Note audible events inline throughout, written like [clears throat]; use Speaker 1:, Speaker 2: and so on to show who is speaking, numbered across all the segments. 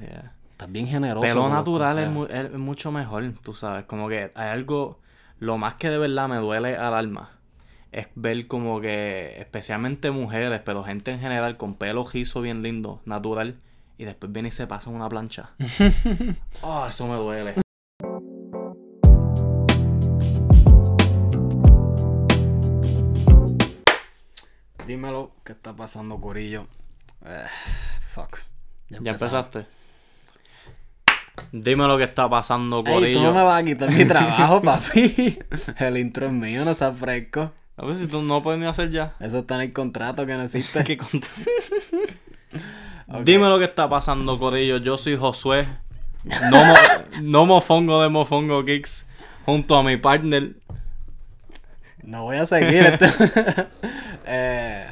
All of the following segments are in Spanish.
Speaker 1: yeah.
Speaker 2: Estás bien generoso.
Speaker 1: Pelo natural es, mu- es mucho mejor, tú sabes. Como que hay algo. Lo más que de verdad me duele al alma es ver como que, especialmente mujeres, pero gente en general con pelo rizo bien lindo, natural, y después viene y se pasa en una plancha. Oh, [laughs] eso me duele.
Speaker 2: Dímelo, ¿qué está pasando, Corillo? Eh, fuck.
Speaker 1: ¿Ya
Speaker 2: empezamos.
Speaker 1: empezaste? Dime lo que está pasando,
Speaker 2: Ey, tú
Speaker 1: Corillo.
Speaker 2: no me vas a quitar mi trabajo, [laughs] papi. El intro es mío, no seas fresco.
Speaker 1: A ver si tú no puedes ni hacer ya.
Speaker 2: Eso está en el contrato que no existe. [laughs]
Speaker 1: ¿Qué cont- [laughs] Dime lo que está pasando, Corillo. Yo soy Josué. No, mo- no mofongo de Mofongo Kicks. Junto a mi partner.
Speaker 2: No voy a seguir este. eh,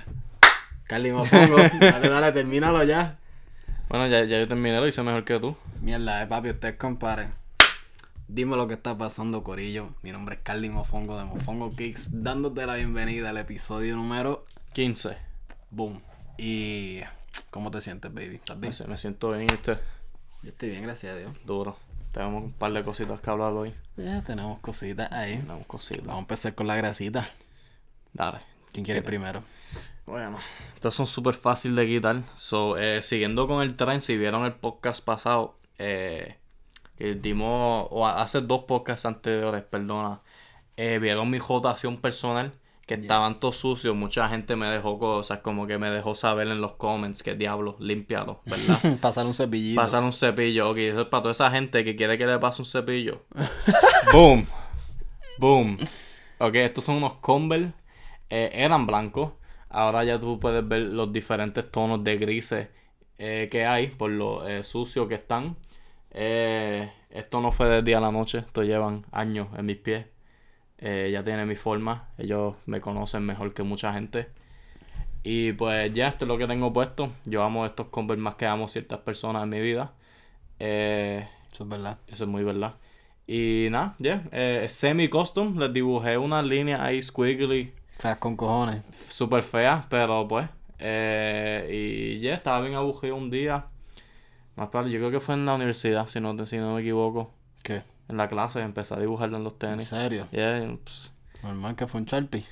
Speaker 2: Carly Mofongo, dale, dale, termínalo ya.
Speaker 1: Bueno, ya, ya yo terminé, lo hice mejor que tú.
Speaker 2: Mierda, eh, papi, ustedes comparen. Dime lo que está pasando, Corillo. Mi nombre es Carly Mofongo de Mofongo Kicks, dándote la bienvenida al episodio número
Speaker 1: 15.
Speaker 2: Boom. Y. ¿Cómo te sientes, baby? ¿Estás bien?
Speaker 1: Me, siento bien, este
Speaker 2: Yo estoy bien, gracias a Dios.
Speaker 1: duro. Tenemos un par de cositas que hablar hoy.
Speaker 2: Ya tenemos cositas ahí.
Speaker 1: Tenemos cositas.
Speaker 2: Vamos a empezar con la grasita.
Speaker 1: Dale.
Speaker 2: ¿Quién quiere primero?
Speaker 1: Bueno, estos son súper fáciles de quitar. So, eh, siguiendo con el tren, si vieron el podcast pasado, eh, que dimos, o hace dos podcasts anteriores, perdona, eh, vieron mi rotación personal, que estaban todos sucios. Mucha gente me dejó cosas, como que me dejó saber en los comments que diablo, límpialo, ¿verdad? [laughs]
Speaker 2: Pasar un cepillito.
Speaker 1: Pasar un cepillo, ok, eso es para toda esa gente que quiere que le pase un cepillo. [laughs] Boom. Boom. Ok, estos son unos Converse. eh, eran blancos. Ahora ya tú puedes ver los diferentes tonos de grises eh, que hay por lo eh, sucios que están. Eh, esto no fue del día a la noche. Esto llevan años en mis pies. Eh, ya tiene mi forma. Ellos me conocen mejor que mucha gente. Y pues ya, esto es lo que tengo puesto. Yo amo estos Converse más que amo ciertas personas en mi vida.
Speaker 2: Eso es verdad.
Speaker 1: eso es muy verdad. Y nada, ya. semi-custom. Les dibujé una línea ahí squiggly.
Speaker 2: Feas con cojones.
Speaker 1: Súper fea, pero pues. eh, y ya, estaba bien aburrido un día. Más para, yo creo que fue en la universidad, si no, si no me equivoco.
Speaker 2: ¿Qué?
Speaker 1: En la clase empecé a dibujarlo en los
Speaker 2: ¿En
Speaker 1: tenis.
Speaker 2: serio?
Speaker 1: Yeah, pues,
Speaker 2: Normal que fue un Sharpie.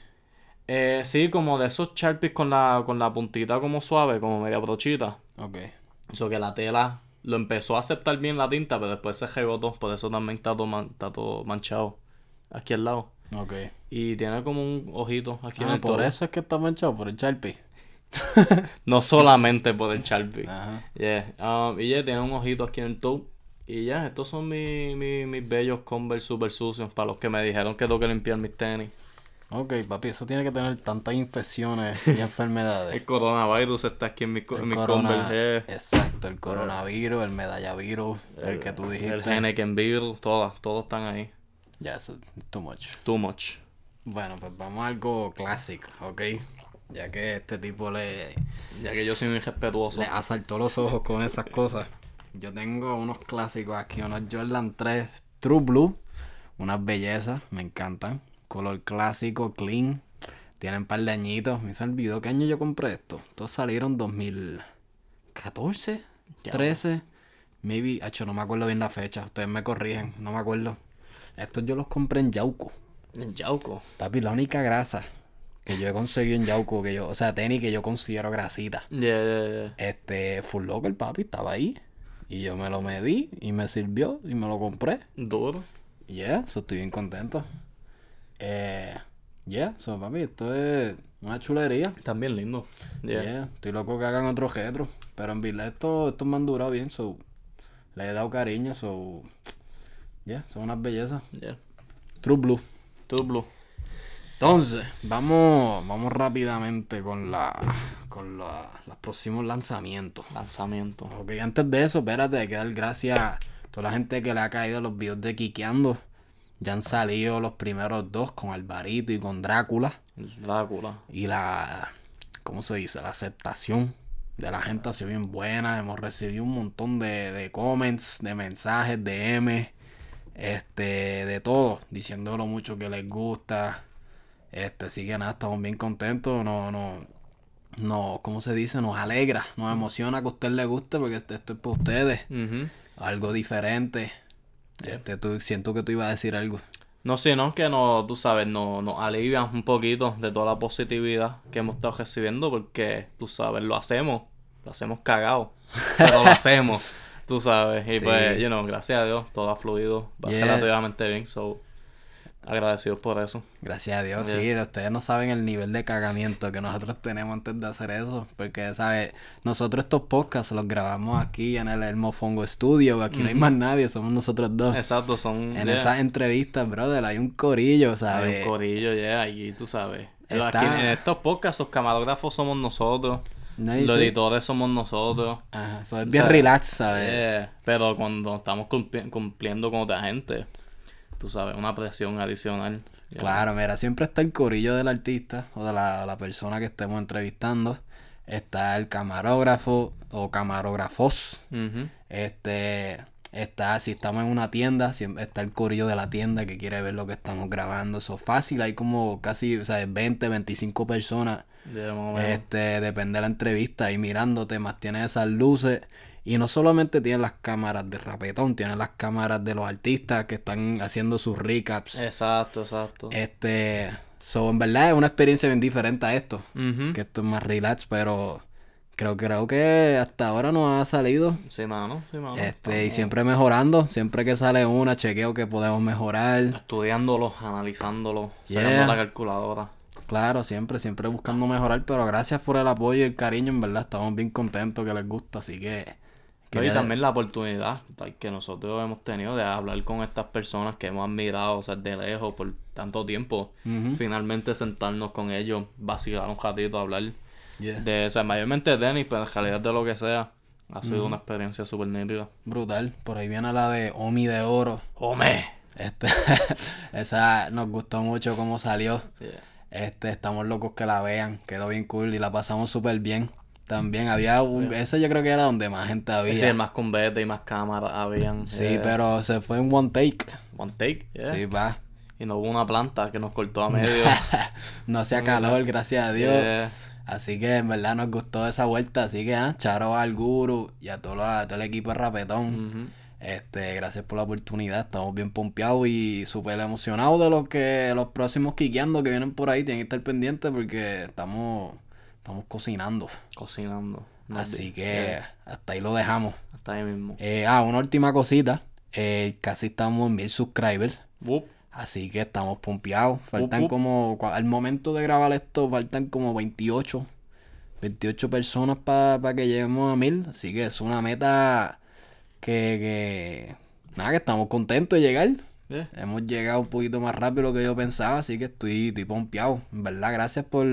Speaker 1: eh, sí, como de esos Sharpies con la, con la puntita como suave, como media brochita.
Speaker 2: Ok.
Speaker 1: Eso que la tela lo empezó a aceptar bien la tinta, pero después se rebotó. Por eso también está todo, man- está todo manchado. Aquí al lado.
Speaker 2: Ok.
Speaker 1: Y tiene como un ojito aquí en
Speaker 2: Ah,
Speaker 1: el
Speaker 2: por eso es que está manchado, por el Sharpie. [laughs]
Speaker 1: No solamente por el Sharpie. [laughs]
Speaker 2: Ajá.
Speaker 1: Yeah. Um, y ya tiene un ojito aquí en el toe. Y ya, estos son mi- mi- mis bellos Converse super sucios para los que me dijeron que tengo que limpiar mis tenis.
Speaker 2: Ok, papi, eso tiene que tener tantas infecciones y [laughs] enfermedades.
Speaker 1: El coronavirus está aquí en mi, co- en
Speaker 2: El
Speaker 1: mi
Speaker 2: corona-
Speaker 1: Converse.
Speaker 2: Exacto, el coronavirus, el medallavirus, el que tú
Speaker 1: El
Speaker 2: dijiste.
Speaker 1: Henneken virus, todas, todos están ahí.
Speaker 2: Ya, eso es too much.
Speaker 1: Too much.
Speaker 2: Bueno, pues vamos a algo clásico, ¿ok? Ya que este tipo le,
Speaker 1: Ya que yo soy muy irrespetuoso.
Speaker 2: le asaltó los ojos con esas cosas. Yo tengo unos clásicos aquí, unos Jordan 3 True Blue. Unas bellezas, me encantan. Color clásico, clean. Tienen un par de añitos. Me se olvidó qué año yo compré esto. Estos salieron 2014,
Speaker 1: Ya.
Speaker 2: 13. Maybe, hecho, no me acuerdo bien la fecha. Ustedes me corrigen, no me acuerdo. Estos yo los compré en Yauco.
Speaker 1: En Yauco.
Speaker 2: Papi, la única grasa que yo he conseguido en Yauco, que yo, o sea, tenis que yo considero grasita.
Speaker 1: Yeah, yeah, yeah.
Speaker 2: Este, Full Locker, papi, estaba ahí. Y yo me lo medí y me sirvió y me lo compré.
Speaker 1: Duro.
Speaker 2: Yeah, so estoy bien contento. Eh, yeah, so papi, esto es una chulería.
Speaker 1: Están bien lindos.
Speaker 2: Yeah.
Speaker 1: Yeah.
Speaker 2: estoy loco que hagan otro retro. Pero en verdad esto, estos me han durado bien, so le he dado cariño, so yeah, son unas bellezas.
Speaker 1: Yeah.
Speaker 2: True Blue.
Speaker 1: True Blue.
Speaker 2: Entonces, vamos, vamos rápidamente con la con la- los próximos lanzamientos.
Speaker 1: Lanzamiento.
Speaker 2: Ok, antes de eso, espérate, hay que dar gracias a toda la gente que le ha caído los videos de Kikeando. Ya han salido los primeros dos con Alvarito y con Drácula.
Speaker 1: Drácula.
Speaker 2: Y la, ¿cómo se dice? La aceptación de la gente ha sido bien buena. Hemos recibido un montón de, de comments, de mensajes, de M, este, de todo, diciendo lo mucho que les gusta. Este, así que nada, estamos bien contentos. No, no, no, ¿cómo se dice? Nos alegra, nos emociona que a usted le guste porque esto esto es para ustedes. Algo diferente. Este, tú, siento que tú ibas a decir algo.
Speaker 1: No, sino que no, tú sabes, nos no alivian un poquito de toda la positividad que hemos estado recibiendo porque, tú sabes, lo hacemos, lo hacemos cagado, pero lo hacemos, [laughs] tú sabes, y
Speaker 2: Sí.
Speaker 1: pues, you know, gracias a Dios, todo ha fluido
Speaker 2: Yeah.
Speaker 1: relativamente bien, so, agradecidos por eso.
Speaker 2: Gracias a Dios,
Speaker 1: Yeah.
Speaker 2: sí, ustedes no saben el nivel de cagamiento que nosotros [laughs] tenemos antes de hacer eso, porque, ¿sabes? Nosotros estos podcasts los grabamos aquí en el Hermofongo Studio, aquí no hay más nadie, somos nosotros dos.
Speaker 1: Exacto, son...
Speaker 2: En
Speaker 1: yeah,
Speaker 2: esas entrevistas, brother, hay un corillo,
Speaker 1: hay
Speaker 2: ¿sabes?
Speaker 1: un corillo, yeah, allí, tú sabes. Pero
Speaker 2: Está-
Speaker 1: Aquí en estos podcasts, los camarógrafos somos nosotros, Los editores somos nosotros.
Speaker 2: Ajá, eso es bien
Speaker 1: sea,
Speaker 2: relax, ¿sabes?
Speaker 1: Eh, pero cuando estamos cumpli- cumpliendo con otra gente, tú sabes, una presión adicional. Ya.
Speaker 2: Claro, mira, siempre está el corillo del artista o de la, la persona que estemos entrevistando. Está el camarógrafo o camarógrafos.
Speaker 1: Ujú.
Speaker 2: Este, está, si estamos en una tienda, siempre está el corillo de la tienda que quiere ver lo que estamos grabando. Eso es fácil, hay como casi, o sea, 20, 25 personas. Este, depende de la entrevista y mirándote, más tiene esas luces. Y no solamente tienen las cámaras de rapetón, tienen las cámaras de los artistas que están haciendo sus recaps.
Speaker 1: Exacto, exacto.
Speaker 2: Este, so, en verdad es una experiencia bien diferente a esto. Que esto es más relax, pero creo, creo que hasta ahora nos ha salido.
Speaker 1: Sí, mano, sí, mano.
Speaker 2: Este, y siempre mejorando. Siempre que sale una, chequeo que podemos mejorar.
Speaker 1: Estudiándolo, analizándolo,
Speaker 2: Yeah.
Speaker 1: sacando la calculadora.
Speaker 2: Claro, siempre, siempre buscando mejorar. Pero gracias por el apoyo y el cariño, en verdad. Estamos bien contentos que les gusta, así que.
Speaker 1: Pero y también la oportunidad que nosotros hemos tenido de hablar con estas personas que hemos admirado, o sea, de lejos por tanto tiempo.
Speaker 2: Ujú.
Speaker 1: Finalmente sentarnos con ellos, vacilar un ratito, hablar
Speaker 2: Yeah.
Speaker 1: de, o sea, mayormente de tenis, pero en realidad de lo que sea. Ha sido una experiencia súper nítida.
Speaker 2: Brutal. Por ahí viene la de Omi de Oro.
Speaker 1: ¡Home!
Speaker 2: Este, [laughs] esa nos gustó mucho cómo salió.
Speaker 1: Yeah.
Speaker 2: Este, estamos locos que la vean. Quedó bien cool y la pasamos súper bien. También había un... Ese yo creo que era donde más gente había.
Speaker 1: Sí, más combate y más cámaras habían.
Speaker 2: Sí,
Speaker 1: eh,
Speaker 2: pero se fue en one take.
Speaker 1: One take, yeah.
Speaker 2: Sí, va.
Speaker 1: Y no hubo una planta que nos cortó a medio. [laughs]
Speaker 2: no hacía calor, gracias a Dios.
Speaker 1: Yeah.
Speaker 2: Así que en verdad nos gustó esa vuelta. Así que, ah, charo al guru y a todo, a todo el equipo de Rapetón. Este, gracias por la oportunidad. Estamos bien pompeados y súper emocionados de lo que los próximos quiqueando que vienen por ahí. Tienen que estar pendientes porque estamos, estamos cocinando.
Speaker 1: Cocinando. No
Speaker 2: Así que hasta ahí lo dejamos.
Speaker 1: Hasta ahí mismo.
Speaker 2: Eh, ah, una última cosita. Eh, casi estamos en mil subscribers. Así que estamos pompeados. Faltan como, al momento de grabar esto, faltan como 28. 28 personas para que lleguemos a mil. Así que es una meta que, que nada, que estamos contentos de llegar.
Speaker 1: Yeah.
Speaker 2: Hemos llegado un poquito más rápido de lo que yo pensaba, así que estoy, estoy pompeado. En verdad, gracias por,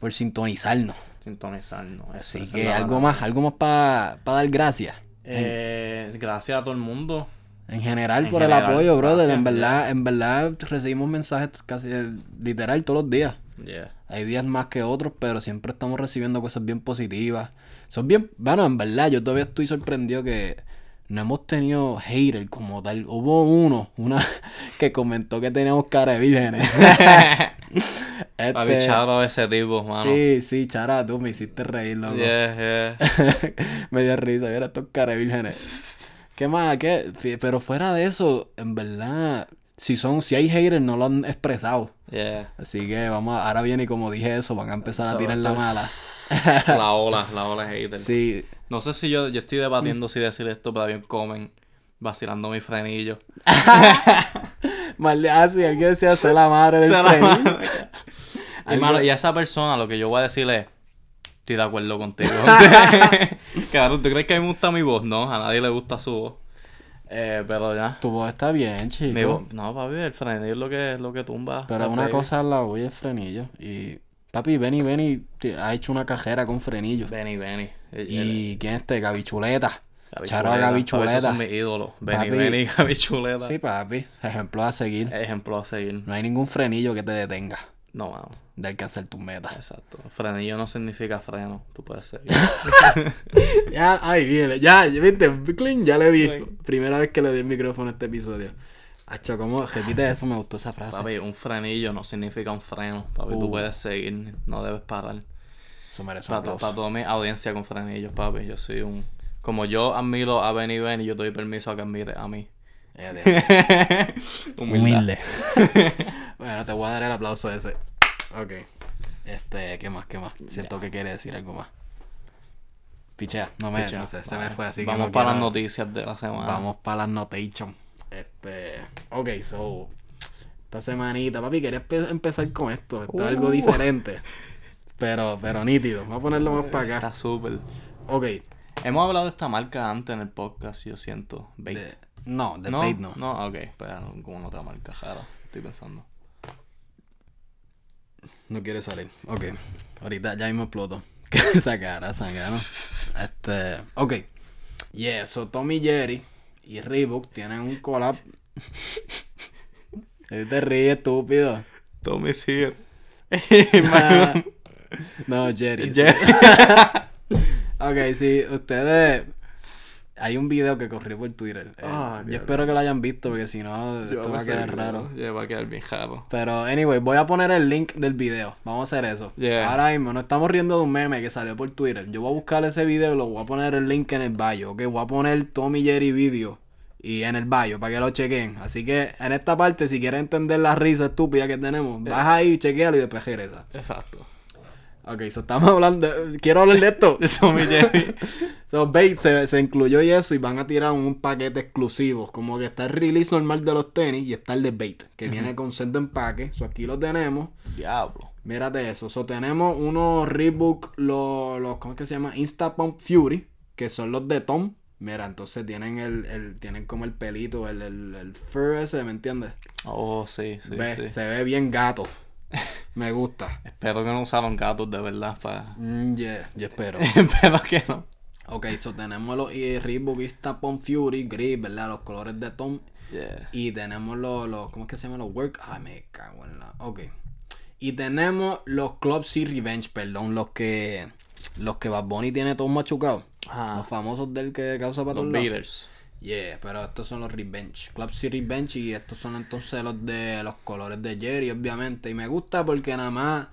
Speaker 2: por sintonizarnos.
Speaker 1: Sintonizarnos. eso,
Speaker 2: Así que algo más, algo más para dar gracias.
Speaker 1: Eh, gracias a todo el mundo.
Speaker 2: En general,
Speaker 1: En
Speaker 2: por
Speaker 1: general,
Speaker 2: el apoyo, brother.
Speaker 1: gracias,
Speaker 2: en verdad, en verdad recibimos mensajes casi eh, literal todos los días.
Speaker 1: Yeah.
Speaker 2: Hay días más que otros, pero siempre estamos recibiendo cosas bien positivas. Son bien, bueno, en verdad, yo todavía estoy sorprendido que no hemos tenido hater como tal. Hubo uno, una [laughs] que comentó que teníamos cara de vírgenes. [laughs] [laughs] Este,
Speaker 1: Papi, a ese tipo, mano.
Speaker 2: sí, sí, chara, tú me hiciste reír, loco.
Speaker 1: Yeah, yeah.
Speaker 2: me dio risa, mira estos cara de vírgenes. ¿Qué más? ¿Qué? Pero fuera de eso, en verdad, si son, si hay haters, no lo han expresado.
Speaker 1: Yeah.
Speaker 2: Así que vamos, a- ahora viene y como dije eso, van a empezar a tirar la mala. [laughs]
Speaker 1: La ola, la ola hater.
Speaker 2: Sí,
Speaker 1: No sé si yo, yo estoy debatiendo si decir esto, pero bien comen vacilando mi frenillo.
Speaker 2: mal ah, sí, alguien decía ser la madre del
Speaker 1: Se la
Speaker 2: frenillo.
Speaker 1: madre. [laughs]
Speaker 2: Algo-
Speaker 1: Hermano, y a esa persona lo que yo voy a decirle es, estoy de acuerdo contigo. [laughs] claro, ¿tú crees que a mí me gusta mi voz? No, a nadie le gusta su voz. Eh, pero ya.
Speaker 2: Tu voz está bien, chico.
Speaker 1: Mi voz, no, papi, el frenillo es lo que, lo que tumba.
Speaker 2: Pero una
Speaker 1: baby.
Speaker 2: cosa es la voz y el frenillo. Y papi, Benny, Benny ha hecho una cajera con frenillo.
Speaker 1: Benny, Benny. El- el-
Speaker 2: Y quién es este, Gabichuleta. Charo a
Speaker 1: Chuleta.
Speaker 2: Gaby
Speaker 1: Papi, esos son mis ídolos. Benny,
Speaker 2: Papi.
Speaker 1: Benny, [laughs] Gaby Chuleta.
Speaker 2: Sí, papi. Ejemplo a seguir.
Speaker 1: Ejemplo a seguir.
Speaker 2: No hay ningún frenillo que te detenga
Speaker 1: No, mano.
Speaker 2: de alcanzar tus metas.
Speaker 1: Exacto. Frenillo no significa freno. Tú puedes seguir. [laughs]
Speaker 2: Ya, ay, viene. Ya, viste, clean, ya le di. Primera vez que le di el micrófono a este episodio. Hacho, ¿cómo? Repite eso, me gustó esa frase.
Speaker 1: Papi, un frenillo no significa un freno. Papi,
Speaker 2: Uh.
Speaker 1: tú puedes seguir. No debes parar.
Speaker 2: Eso merece
Speaker 1: Para, para toda mi audiencia con frenillos, papi. Yo soy un... Como yo admiro a Benny Ben y yo doy permiso a que admire a mí. [laughs]
Speaker 2: Humilde. [laughs] bueno, te voy a dar el aplauso ese. Ok. Este, ¿qué más? ¿Qué más? Siento que quiere decir algo más. Pichea, no me,
Speaker 1: Pichea.
Speaker 2: no sé, se me fue así que
Speaker 1: Vamos
Speaker 2: no
Speaker 1: para las noticias de la semana.
Speaker 2: Vamos para las notation. Este, ok, so esta semanita, papi, quería empe- empezar con esto, esto es algo
Speaker 1: Uh.
Speaker 2: diferente. Pero, pero nítido. Vamos a ponerlo más para acá.
Speaker 1: Está súper.
Speaker 2: Ok.
Speaker 1: Hemos hablado de esta marca antes en el podcast, yo siento. Bait.
Speaker 2: de- no, de
Speaker 1: ¿No?
Speaker 2: Bait no.
Speaker 1: No, ok. Pues como no otra marca rara. Estoy pensando.
Speaker 2: No quiere salir. Ok. Ahorita ya mismo exploto. [laughs] Esa cara, sangano. [laughs] Este. Ok. Yeah, so Tommy Jerry y Reebok tienen un collab. ¿Qué te ríes, estúpido?
Speaker 1: Tommy's [laughs] here. [laughs]
Speaker 2: no, Jerry.
Speaker 1: Jerry. [laughs]
Speaker 2: ok, sí, ustedes. Hay un video que corrió por Twitter. Eh,
Speaker 1: Ah,
Speaker 2: yo espero que lo hayan visto porque si no,
Speaker 1: Yo
Speaker 2: esto va a quedar
Speaker 1: yo-
Speaker 2: raro.
Speaker 1: Ya va a quedar bien.
Speaker 2: Pero, anyway, voy a poner el link del video. Vamos a hacer eso.
Speaker 1: Yeah.
Speaker 2: Ahora mismo, no estamos riendo de un meme que salió por Twitter. Yo voy a buscar ese video y lo voy a poner el link en el bio. Ok, voy a poner Tommy Jerry video y en el bio para que lo chequen. Así que en esta parte, si quieres entender la risa estúpida que tenemos, vas ahí, chequealo y después regresa.
Speaker 1: Exacto.
Speaker 2: Ok, so estamos hablando. de- Quiero hablar de esto.
Speaker 1: De Tommy Jerry. [laughs]
Speaker 2: So, Bait se, se incluyó y eso y van a tirar un paquete exclusivo. Como que está el release normal de los tenis y está el de Bait, que viene con set de empaque. So, aquí lo tenemos.
Speaker 1: Diablo.
Speaker 2: Mírate eso. So, tenemos unos Reebok, los, los, ¿cómo es que se llama? Insta Pump Fury, que son los de Tom. Mira, entonces tienen el, el tienen como el pelito, el, el, el fur ese, ¿me entiendes?
Speaker 1: Oh, sí, sí,
Speaker 2: Ve,
Speaker 1: sí.
Speaker 2: Se ve bien gato. Me gusta.
Speaker 1: Espero que no usaron gatos de verdad para...
Speaker 2: Mm, yeah, yo espero. [laughs]
Speaker 1: Espero que no.
Speaker 2: ok, so tenemos los eh, Reebok Insta Pump Fury, gris, ¿verdad? Los colores de Tom.
Speaker 1: Yeah.
Speaker 2: Y tenemos los, los ¿cómo es que se llaman los work? Ay, me cago en la. Ok. Y tenemos los Club C Revenge, perdón, los que los que Bad Bunny tiene todos machucados.
Speaker 1: Ah.
Speaker 2: Los famosos del que causa para
Speaker 1: Los. Beaters.
Speaker 2: Yeah, pero estos son los Revenge. Club C Revenge y estos son entonces los de los colores de Jerry, obviamente. Y me gusta porque nada más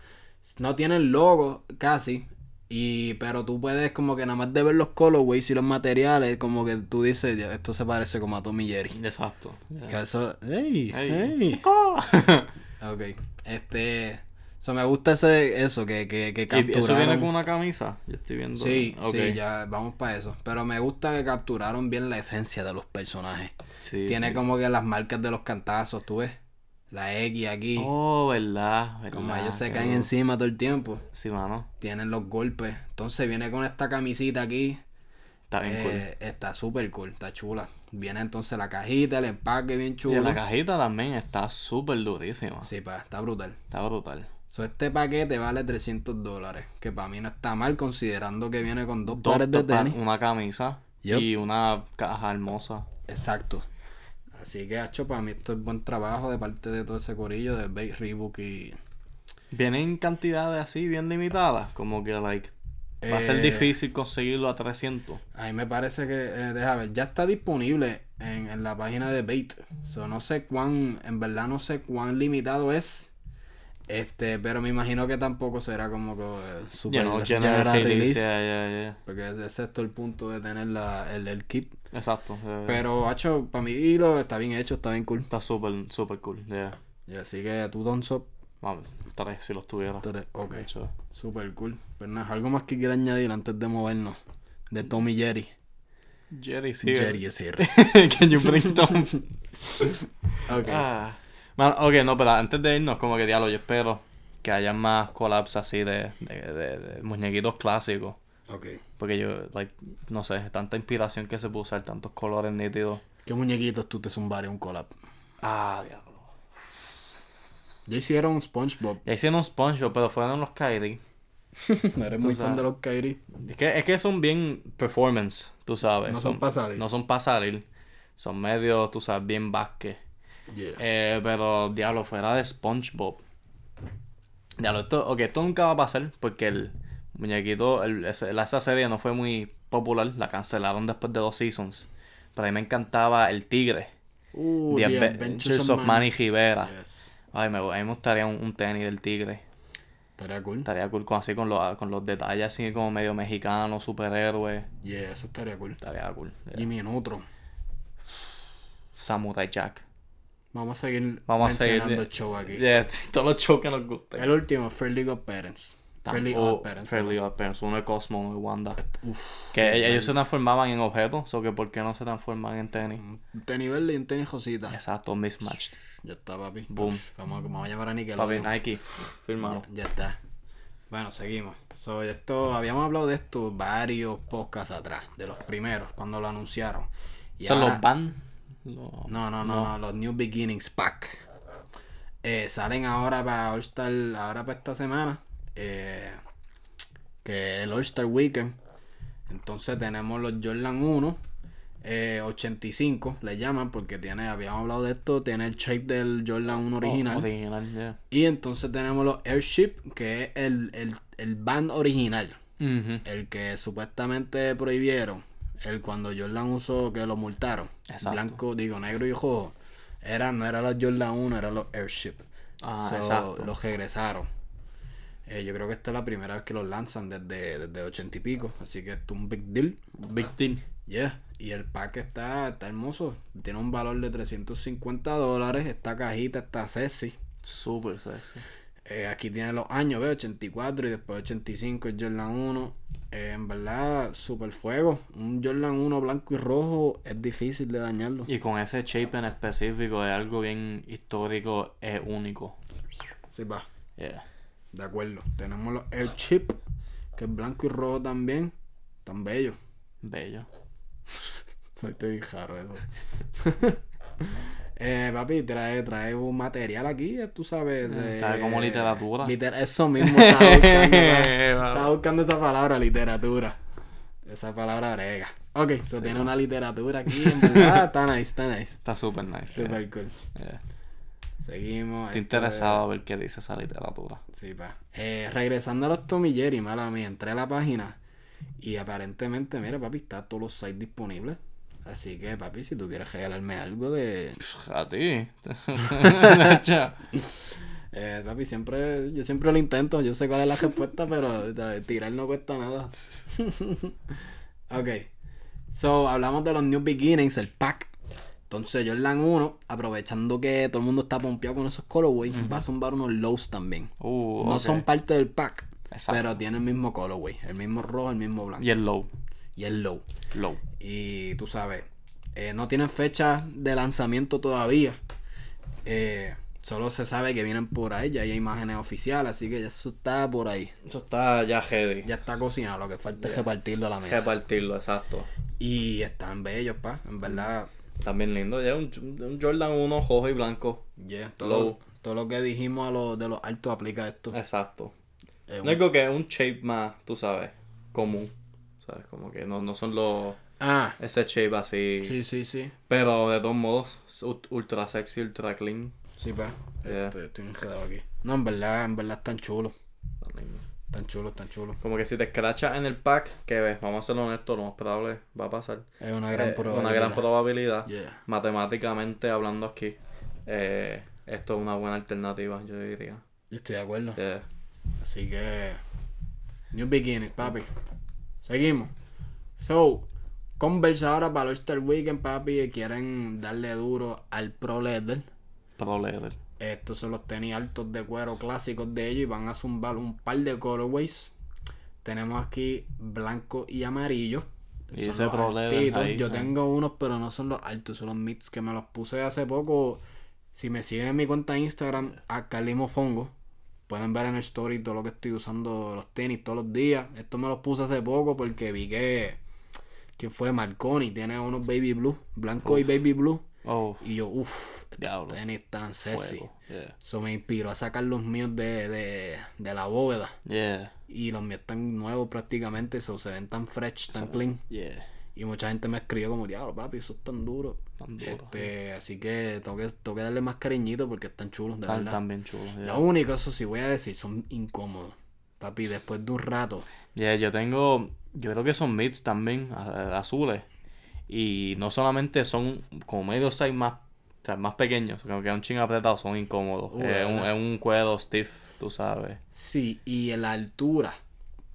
Speaker 2: no tienen logo casi. Y, pero tú puedes como que nada más de ver los colorways y los materiales, como que tú dices, "Ya, esto se parece como a Tommy Jerry.
Speaker 1: Exacto. Yeah.
Speaker 2: Que eso, ey,
Speaker 1: Ey.
Speaker 2: ey.
Speaker 1: Oh. [laughs]
Speaker 2: Ok, este, so me gusta ese, eso, que, que, que
Speaker 1: ¿Y eso
Speaker 2: capturaron.
Speaker 1: viene con una camisa? Yo estoy viendo.
Speaker 2: Sí,
Speaker 1: Ok.
Speaker 2: sí, ya vamos para eso. Pero me gusta que capturaron bien la esencia de los personajes.
Speaker 1: Sí,
Speaker 2: Tiene
Speaker 1: sí.
Speaker 2: como que las marcas de los cantazos, tú ves. La X aquí.
Speaker 1: Oh, verdad, verdad.
Speaker 2: como ellos se caen encima todo el tiempo.
Speaker 1: Sí, mano.
Speaker 2: Tienen los golpes. Entonces viene con esta camisita aquí.
Speaker 1: Está bien
Speaker 2: eh, Está súper cool, está chula. Viene entonces la cajita, el empaque bien
Speaker 1: cool. Y
Speaker 2: chulo.
Speaker 1: la cajita también está súper durísima.
Speaker 2: Sí, pa, está brutal.
Speaker 1: Está brutal.
Speaker 2: So, este paquete vale 300 dólares, que para mí no está mal considerando que viene con dos,
Speaker 1: Dos
Speaker 2: pares de
Speaker 1: pa-
Speaker 2: tenis.
Speaker 1: Una camisa y una caja hermosa.
Speaker 2: Exacto. Así que, hecho para mí esto es buen trabajo de parte de todo ese corillo de Bait Reebok y...
Speaker 1: Vienen cantidades así bien limitadas. Como que, like, va a ser
Speaker 2: Eh,
Speaker 1: difícil conseguirlo a 300.
Speaker 2: A mí me parece que, eh, deja ver, ya está disponible en, en la página de Bait. So, no sé cuán, en verdad no sé cuán limitado es. Este, pero me imagino que tampoco será como que eh, super
Speaker 1: Ya no,
Speaker 2: general
Speaker 1: general release.
Speaker 2: Porque ese es todo el punto de tener la, el, el kit.
Speaker 1: Exacto.
Speaker 2: Pero, hacho, para mí lo está bien hecho, está bien cool.
Speaker 1: Está súper, súper cool. Yeah.
Speaker 2: Y así que tú, Donso,
Speaker 1: Vamos, tres si los tuviera.
Speaker 2: tú eres- ok,
Speaker 1: hecho,
Speaker 2: super cool. Pero nada, algo más que quiera añadir antes de movernos. De Tommy Jerry.
Speaker 1: Jerry, sí.
Speaker 2: Jerry es here.
Speaker 1: Can you bring Tom?
Speaker 2: Ok.
Speaker 1: Ah. Man, ok, no, pero antes de irnos, como que diablo, yo espero que haya más collabs así de, de, de, de muñequitos clásicos.
Speaker 2: Ok.
Speaker 1: Porque yo, like, no sé, tanta inspiración que se puede usar, tantos colores nítidos.
Speaker 2: ¿Qué muñequitos tú te zumbarías un collab?
Speaker 1: Ah, diablo.
Speaker 2: Ya hicieron SpongeBob.
Speaker 1: Ya hicieron SpongeBob, pero fueron los Kyrie. [laughs]
Speaker 2: No eres muy fan
Speaker 1: sabes.
Speaker 2: de los Kairi.
Speaker 1: Es que, es que son bien performance, tú sabes.
Speaker 2: No son salir.
Speaker 1: No son para salir. Son medio, tú sabes, bien basque.
Speaker 2: Yeah.
Speaker 1: Eh, pero, diablo, fuera de SpongeBob. Diablo, esto, ok, esto nunca va a pasar porque el muñequito, el, esa serie no fue muy popular. La cancelaron después de dos seasons. Pero a mí me encantaba el tigre.
Speaker 2: Uh,
Speaker 1: The
Speaker 2: The
Speaker 1: Adventures of Manny Rivera.
Speaker 2: Yes.
Speaker 1: Ay, me, a mí me gustaría un, un tenis del tigre.
Speaker 2: Estaría cool.
Speaker 1: Estaría cool con, así con los, con los detalles así como medio mexicano, superhéroe.
Speaker 2: Yeah, eso estaría cool.
Speaker 1: Estaría cool. Yeah.
Speaker 2: Jimmy Neutron.
Speaker 1: Samurai Jack.
Speaker 2: Vamos a seguir
Speaker 1: Vamos a seguir.
Speaker 2: mencionando show aquí.
Speaker 1: Yeah, [laughs] todos los shows que nos gustan.
Speaker 2: El último, Fairly God Parents. Fairly Odd Parents.
Speaker 1: Fairly Odd Parents. Uno de Cosmo, uno de Wanda.
Speaker 2: Uf,
Speaker 1: Que
Speaker 2: sí,
Speaker 1: ellos se transformaban en objetos, o que por qué no se transforman en tenis.
Speaker 2: Tenis verde y un tenis Josita.
Speaker 1: Exacto, mismatched.
Speaker 2: Ya está, papi.
Speaker 1: Boom.
Speaker 2: Vamos, a- vamos a llamar a
Speaker 1: Papi,
Speaker 2: Nickelodeon.
Speaker 1: Nike, firmado.
Speaker 2: Ya, ya está. Bueno, seguimos. So, esto, habíamos hablado de esto varios podcasts atrás, de los primeros, cuando lo anunciaron. Y
Speaker 1: ¿Son
Speaker 2: ahora-
Speaker 1: los van?
Speaker 2: No, no, no, no, los New Beginnings Pack. Eh, salen ahora para All Star, ahora para esta semana. eh, que es el All Star Weekend. Entonces tenemos los Jordan 1. eh, 85 le llaman porque tiene, habíamos hablado de esto, tiene el shape del Jordan 1 original.
Speaker 1: Oh, original, yeah.
Speaker 2: Y entonces tenemos los Airship, que es el, el, el band original. El que supuestamente prohibieron. El cuando Jordan usó que lo multaron.
Speaker 1: Exacto.
Speaker 2: Blanco, digo, negro y rojo. Era, no era los Jordan 1, era los Airship.
Speaker 1: Ah,
Speaker 2: So. Los regresaron. Eh, yo creo que esta es la primera vez que los lanzan desde, desde 80 y pico. Así que esto es un big deal.
Speaker 1: Big Deal.
Speaker 2: Yeah. Y el pack está, está hermoso. Tiene un valor de 350 dólares. Esta cajita está sexy.
Speaker 1: Super sexy.
Speaker 2: Eh, aquí tiene los años, ¿ves? 84 y después 85 el Jordan 1. Eh, en verdad, super fuego. Un Jordan 1 blanco y rojo es difícil de dañarlo.
Speaker 1: Y con ese shape en específico es algo bien histórico, es único.
Speaker 2: Sí, va.
Speaker 1: Yeah.
Speaker 2: De acuerdo. Tenemos los Air Chip, que es blanco y rojo también. Tan bello.
Speaker 1: Bello. [laughs]
Speaker 2: Estoy jaro eso. [laughs] eh, papi, trae, trae un material aquí, eh, tú sabes. De...
Speaker 1: Trae como literatura.
Speaker 2: Liter- eso mismo estaba [laughs] buscando. pa. estaba buscando esa palabra, literatura. Esa palabra brega. Ok, so tiene una literatura aquí, en verdad. Está nice, está nice.
Speaker 1: Está super nice. yeah.
Speaker 2: Super cool.
Speaker 1: Yeah.
Speaker 2: Seguimos.
Speaker 1: Estoy
Speaker 2: esto
Speaker 1: interesado a ver qué dice esa literatura.
Speaker 2: Sí, pa. Eh, regresando a los Tommy Jerry, mala mía, entré a la página y aparentemente, mira, papi, está todos los sites disponibles. Así que, papi, si tú quieres regalarme algo de...
Speaker 1: Pff, A ti. [laughs]
Speaker 2: Eh, papi, siempre, yo siempre lo intento, yo sé cuál es la respuesta, pero tirar no cuesta nada. [laughs] ok. So, hablamos de los New Beginnings, el pack. Entonces, Jordan 1, aprovechando que todo el mundo está pompeado con esos colorways, va a zumbar unos lows también.
Speaker 1: Uh,
Speaker 2: No son parte del pack,
Speaker 1: Exacto.
Speaker 2: pero tienen el mismo colorway, el mismo rojo, el mismo blanco.
Speaker 1: Y el low.
Speaker 2: Y el low.
Speaker 1: Low.
Speaker 2: Y tú sabes, eh, no tienen fecha de lanzamiento todavía. Eh, solo se sabe que vienen por ahí, ya hay imágenes oficiales, así que ya eso está por ahí.
Speaker 1: Eso está ya heavy.
Speaker 2: Ya está cocinado, lo que falta es repartirlo a la mesa.
Speaker 1: Repartirlo, exacto.
Speaker 2: Y están bellos, pa, en verdad.
Speaker 1: También lindo. Ya un, un Jordan 1 rojo y blanco.
Speaker 2: Yeah, todo,
Speaker 1: Low.
Speaker 2: lo, todo lo que dijimos a los de los altos aplica esto.
Speaker 1: Exacto.
Speaker 2: Eh,
Speaker 1: No digo que es un shape más, tú sabes, común. ¿Sabes? Como que no, no son los.
Speaker 2: ah,
Speaker 1: Ese shape así.
Speaker 2: sí, sí, sí.
Speaker 1: Pero de todos modos, ultra sexy, ultra clean.
Speaker 2: Sí, pa.
Speaker 1: Yeah.
Speaker 2: Estoy, estoy enredado aquí. No, en verdad, en verdad están chulos. Están chulos, están chulos.
Speaker 1: Como que si te escrachas en el pack, que ves, vamos a ser honestos, lo más probable va a pasar.
Speaker 2: Es una gran
Speaker 1: Eh,
Speaker 2: probabilidad.
Speaker 1: Una gran probabilidad.
Speaker 2: Yeah.
Speaker 1: Matemáticamente hablando aquí, eh, esto es una buena alternativa, yo diría.
Speaker 2: Yo estoy de acuerdo.
Speaker 1: Yeah.
Speaker 2: Así que. New beginnings, papi. Seguimos. So, Converse ahora para el All-Star Weekend, papi. y Quieren darle duro al Pro Leather.
Speaker 1: Pro leather.
Speaker 2: Estos son los tenis altos de cuero clásicos de ellos y van a zumbar un par de colorways. Tenemos aquí blanco y amarillo.
Speaker 1: Y
Speaker 2: Son
Speaker 1: ese Pro Leather ahí,
Speaker 2: Yo tengo unos, pero no son los altos, son los mids que me los puse hace poco. Si me siguen en mi cuenta de Instagram, a Calimo Fongo, pueden ver en el story todo lo que estoy usando los tenis todos los días. Esto me los puse hace poco porque vi que. ¿Quién fue? Marconi tiene unos baby blue, blanco y baby blue.
Speaker 1: Oh,
Speaker 2: Y yo, uff, tenis tan sexy.
Speaker 1: Yeah.
Speaker 2: Eso me inspiró a sacar los míos de, de, de la bóveda.
Speaker 1: Yeah.
Speaker 2: Y los míos están nuevos prácticamente, so, se ven tan fresh, tan clean.
Speaker 1: Yeah.
Speaker 2: Y mucha gente me escribió como, diablo, papi, eso es tan duro.
Speaker 1: Tan duro.
Speaker 2: Este, así que tengo, que tengo que darle más cariñito porque están chulos, de verdad.
Speaker 1: tan bien chulo. Yeah.
Speaker 2: Lo único, eso sí voy a decir, son incómodos. Papi, después de un rato.
Speaker 1: Yeah, yo tengo, yo creo que son mids también, azules. Y no solamente son como medio size más, o sea, más pequeños, que un ching apretado, son incómodos.
Speaker 2: Uh,
Speaker 1: es, un, es un cuero stiff. tú sabes.
Speaker 2: Sí, y en la altura,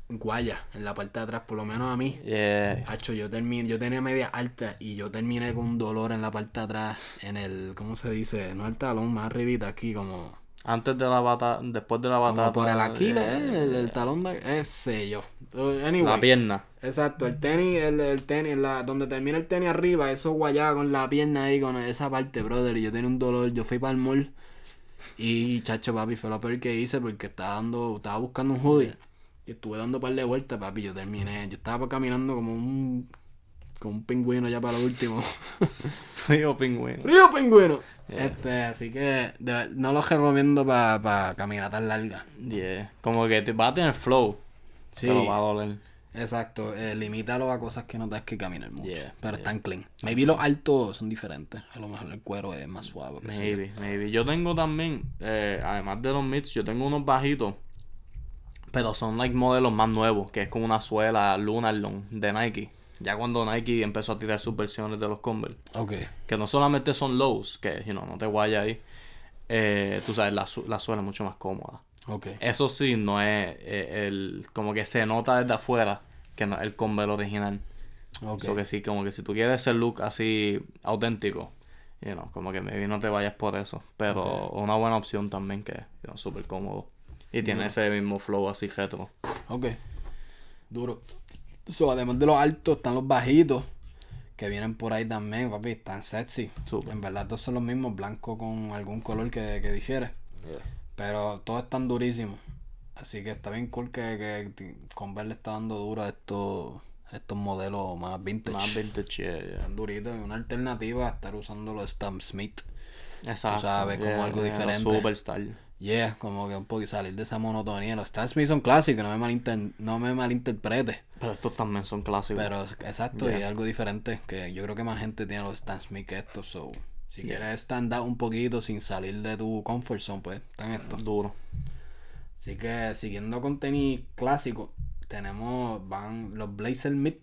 Speaker 2: guaya, en la parte de atrás, por lo menos a mí.
Speaker 1: Yeah.
Speaker 2: Hacho, yo terminé, yo tenía media alta y yo terminé con un dolor en la parte de atrás, en el, ¿cómo se dice? No el talón, más arribita aquí, como,
Speaker 1: Antes de la batata, después de la batata.
Speaker 2: como por el Aquiles,
Speaker 1: eh,
Speaker 2: ¿eh? el, el talón de, ese yo. Anyway,
Speaker 1: La pierna.
Speaker 2: Exacto, el tenis, el, el tenis, la, donde termina el tenis arriba, eso guayaba con la pierna ahí, con esa parte, brother. Y yo tenía un dolor, yo fui para el mall. Y chacho, papi, fue lo peor que hice porque estaba dando, estaba buscando un hoodie. Y estuve dando un par de vueltas, papi. Yo terminé, yo estaba caminando como un, como un pingüino ya para lo último. [laughs]
Speaker 1: Frío pingüino.
Speaker 2: ¡Frío pingüino! Este, así que de no lo recomiendo para pa caminatas largas.
Speaker 1: Yeah. Como que te va a tener flow.
Speaker 2: Sí.
Speaker 1: Pero va a doler.
Speaker 2: Exacto, eh, limítalo a cosas que no tengas que caminar mucho.
Speaker 1: Yeah,
Speaker 2: pero están clean. Maybe los altos son diferentes. A lo mejor el cuero es más suave.
Speaker 1: Maybe, maybe. Yo tengo también, eh, además de los mids, yo tengo unos bajitos. Pero son like modelos más nuevos, que es como una suela Lunar Long de Nike. Ya cuando Nike empezó a tirar sus versiones de los Converse.
Speaker 2: Ok.
Speaker 1: Que no solamente son lows, que you know, no te guaya ahí. eh, tú sabes, la, la suela es mucho más cómoda.
Speaker 2: Ok.
Speaker 1: Eso sí, no es eh, el. Como que se nota desde afuera que no es el Converse original.
Speaker 2: Ok.
Speaker 1: So que sí, como que si tú quieres ese look así auténtico, you know, como que maybe no te vayas por eso. Pero una buena opción también que es súper cómodo. Y tiene ese mismo flow así retro.
Speaker 2: Ok. Duro. So, además de los altos, están los bajitos. Que vienen por ahí también, papi. Están sexy.
Speaker 1: Súper.
Speaker 2: En verdad, todos son los mismos. Blanco con algún color que, que difiere. Pero todos están durísimos. Así que está bien cool que, que Converse le está dando duro a estos, estos modelos más vintage.
Speaker 1: Más vintage, yeah, yeah.
Speaker 2: Están duritos. Una alternativa a estar usando los Stamp Smith.
Speaker 1: Exacto.
Speaker 2: sabes, como algo diferente.
Speaker 1: Superstar.
Speaker 2: Yeah, como que un poco salir de esa monotonía. Los Stan Smith son clásicos, no me, malinter- no me malinterprete.
Speaker 1: Pero estos también son clásicos.
Speaker 2: Pero exacto, y algo diferente. Que yo creo que más gente tiene los Stan Smith que estos. So, si quieres stand out un poquito sin salir de tu comfort zone, pues están estos.
Speaker 1: Duro.
Speaker 2: Así que siguiendo con tenis clásico, tenemos van los Blazer Mid.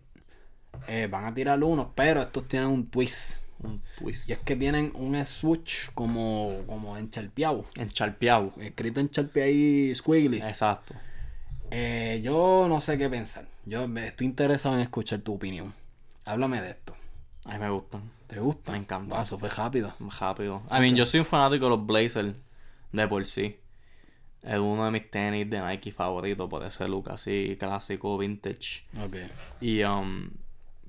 Speaker 2: eh, van a tirar unos, pero estos tienen un twist.
Speaker 1: Un twist.
Speaker 2: Y es que tienen un switch como, como encharpeado.
Speaker 1: Encharpeado.
Speaker 2: Escrito en ahí squiggly.
Speaker 1: Exacto.
Speaker 2: Eh, yo no sé qué pensar. Yo estoy interesado en escuchar tu opinión. Háblame de esto.
Speaker 1: A mí me gustan.
Speaker 2: ¿Te gusta?
Speaker 1: Me encanta.
Speaker 2: Ah, eso fue rápido.
Speaker 1: Rápido. I mean, yo soy un fanático de los Blazers de por sí. Es uno de mis tenis de Nike favoritos por ese look así clásico, vintage.
Speaker 2: Ok.
Speaker 1: Y, um,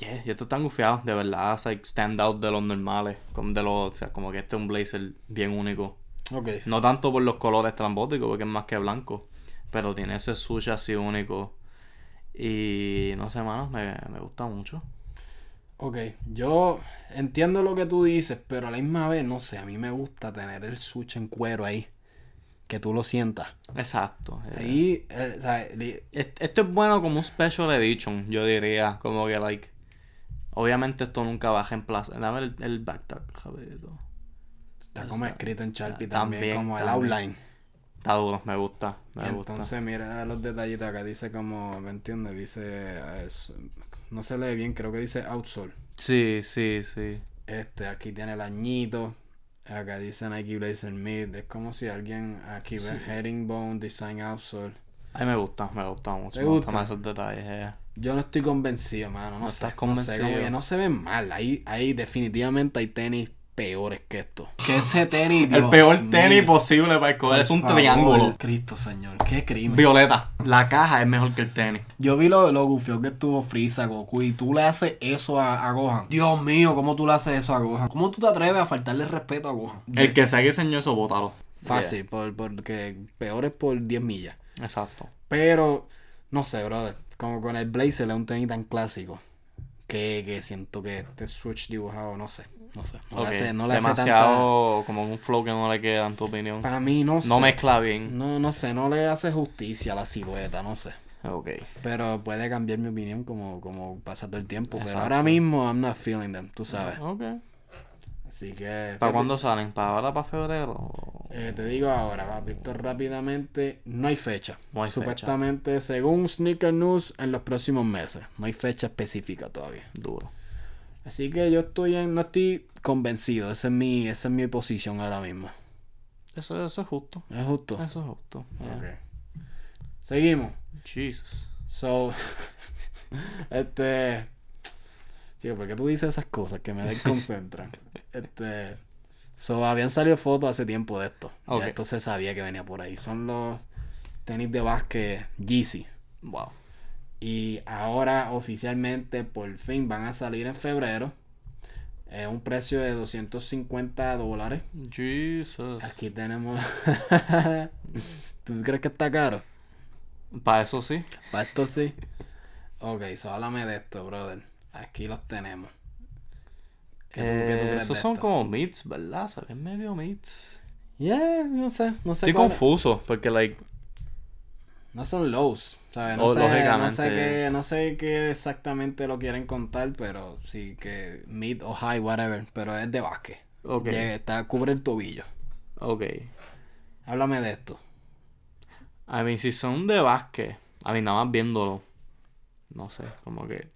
Speaker 1: yeah, y estos están gufiados, de verdad, es like stand out de los normales. Como, de los, o sea, como que este es un blazer bien único.
Speaker 2: Ok.
Speaker 1: No tanto por los colores trambóticos, porque es más que blanco. Pero tiene ese sushi así único. Y no sé, mano, me, me gusta mucho.
Speaker 2: Ok. Yo entiendo lo que tú dices, pero a la misma vez, no sé, a mí me gusta tener el switch en cuero ahí. Que tú lo sientas.
Speaker 1: Exacto. eh.
Speaker 2: Ahí, eh, o sea, li-
Speaker 1: es bueno como un special edition, yo diría. Como que, like. Obviamente, esto nunca va a reemplazar. Dame el, el backtack, rapidito.
Speaker 2: está como escrito en Sharpie
Speaker 1: También,
Speaker 2: también, como el
Speaker 1: también.
Speaker 2: outline.
Speaker 1: Está duro, me gusta. Me gusta.
Speaker 2: Entonces, mira los detallitos acá. Dice como, ¿me entiendes? Dice, es- no se lee bien, creo que dice outsole.
Speaker 1: Sí, sí, sí.
Speaker 2: Este, aquí tiene el añito. Acá dice Nike Blazer Mid. Es como si alguien aquí ve Herringbone Design Outsole.
Speaker 1: A mí me gusta, me gusta mucho.
Speaker 2: ¿Te
Speaker 1: me gustan
Speaker 2: gusta?
Speaker 1: esos detalles. eh.
Speaker 2: Yo no estoy convencido, mano. No,
Speaker 1: No
Speaker 2: sé,
Speaker 1: estás
Speaker 2: No, sé,
Speaker 1: convencido.
Speaker 2: como que no se ven mal. Ahí, ahí definitivamente hay tenis peores que esto. Que ese tenis,
Speaker 1: El peor
Speaker 2: mío,
Speaker 1: tenis posible para escoger es un
Speaker 2: favor.
Speaker 1: triángulo.
Speaker 2: Cristo, señor. Qué crimen.
Speaker 1: Violeta. La caja es mejor que el tenis.
Speaker 2: Yo vi lo, lo gufio que estuvo Frieza, Goku, y tú le haces eso a, a Gohan. Dios mío, ¿cómo tú le haces eso a Gohan? ¿Cómo tú te atreves a faltarle respeto a Gohan?
Speaker 1: El que sea que diseñó eso, bótalo.
Speaker 2: Fácil, por, porque peor es por 10 millas.
Speaker 1: Exacto.
Speaker 2: Pero, no sé, brother. Como con el Blazer es un tenis tan clásico. Que, que siento que este switch dibujado, no sé. No sé. No le hace, no le hace tanta...
Speaker 1: Demasiado como un flow que no le queda en tu opinión.
Speaker 2: Para mí, no sé.
Speaker 1: No mezcla bien.
Speaker 2: No, no sé, no le hace justicia a la silueta, no sé.
Speaker 1: Ok.
Speaker 2: Pero puede cambiar mi opinión como, como pasa todo el tiempo. Pero ahora mismo I'm not feeling them, tú sabes.
Speaker 1: Ok.
Speaker 2: Así que...
Speaker 1: ¿Para cuándo salen? ¿Para ahora, para febrero?
Speaker 2: eh, te digo ahora, papi, esto rápidamente, no hay fecha.
Speaker 1: No hay fecha.
Speaker 2: Supuestamente, según Sneaker News, en los próximos meses. No hay fecha específica todavía.
Speaker 1: Duro.
Speaker 2: Así que yo estoy en, no estoy convencido. Esa es mi, esa es mi posición ahora mismo.
Speaker 1: Eso, eso es justo.
Speaker 2: Es justo.
Speaker 1: Eso es justo. yeah.
Speaker 2: Ok. Seguimos.
Speaker 1: Jesus.
Speaker 2: So, [laughs] este. Chico, ¿por qué tú dices esas cosas que me [laughs] desconcentran? este. So, habían salido fotos hace tiempo de esto.
Speaker 1: Ok.
Speaker 2: Ya esto se sabía que venía por ahí. Son los tenis de básquet Yeezy.
Speaker 1: Wow.
Speaker 2: Y ahora oficialmente por fin van a salir en febrero. Es un precio de 250 dólares.
Speaker 1: Jesus.
Speaker 2: Aquí tenemos. [laughs] ¿Tú crees que está caro?
Speaker 1: Para eso sí.
Speaker 2: Para esto sí. Ok, so háblame de esto, brother. Aquí los tenemos. ¿Qué tú, qué tú
Speaker 1: Eh,
Speaker 2: crees
Speaker 1: esos
Speaker 2: de
Speaker 1: son
Speaker 2: esto?
Speaker 1: como meets, ¿verdad? Se ven medio meets.
Speaker 2: Yeah, no sé, no sé.
Speaker 1: Estoy
Speaker 2: cuál-
Speaker 1: confuso porque, like,
Speaker 2: No son lows, ¿sabes? No,
Speaker 1: Oh,
Speaker 2: sé, no
Speaker 1: lógicamente.
Speaker 2: sé qué, no sé qué exactamente lo quieren contar, pero sí que mid o high, whatever, pero es de básquet.
Speaker 1: ok.
Speaker 2: Llega- está, cubre el tobillo.
Speaker 1: Ok.
Speaker 2: Háblame de esto.
Speaker 1: A mí, si son de básquet, a mí nada más viéndolo, no sé, como que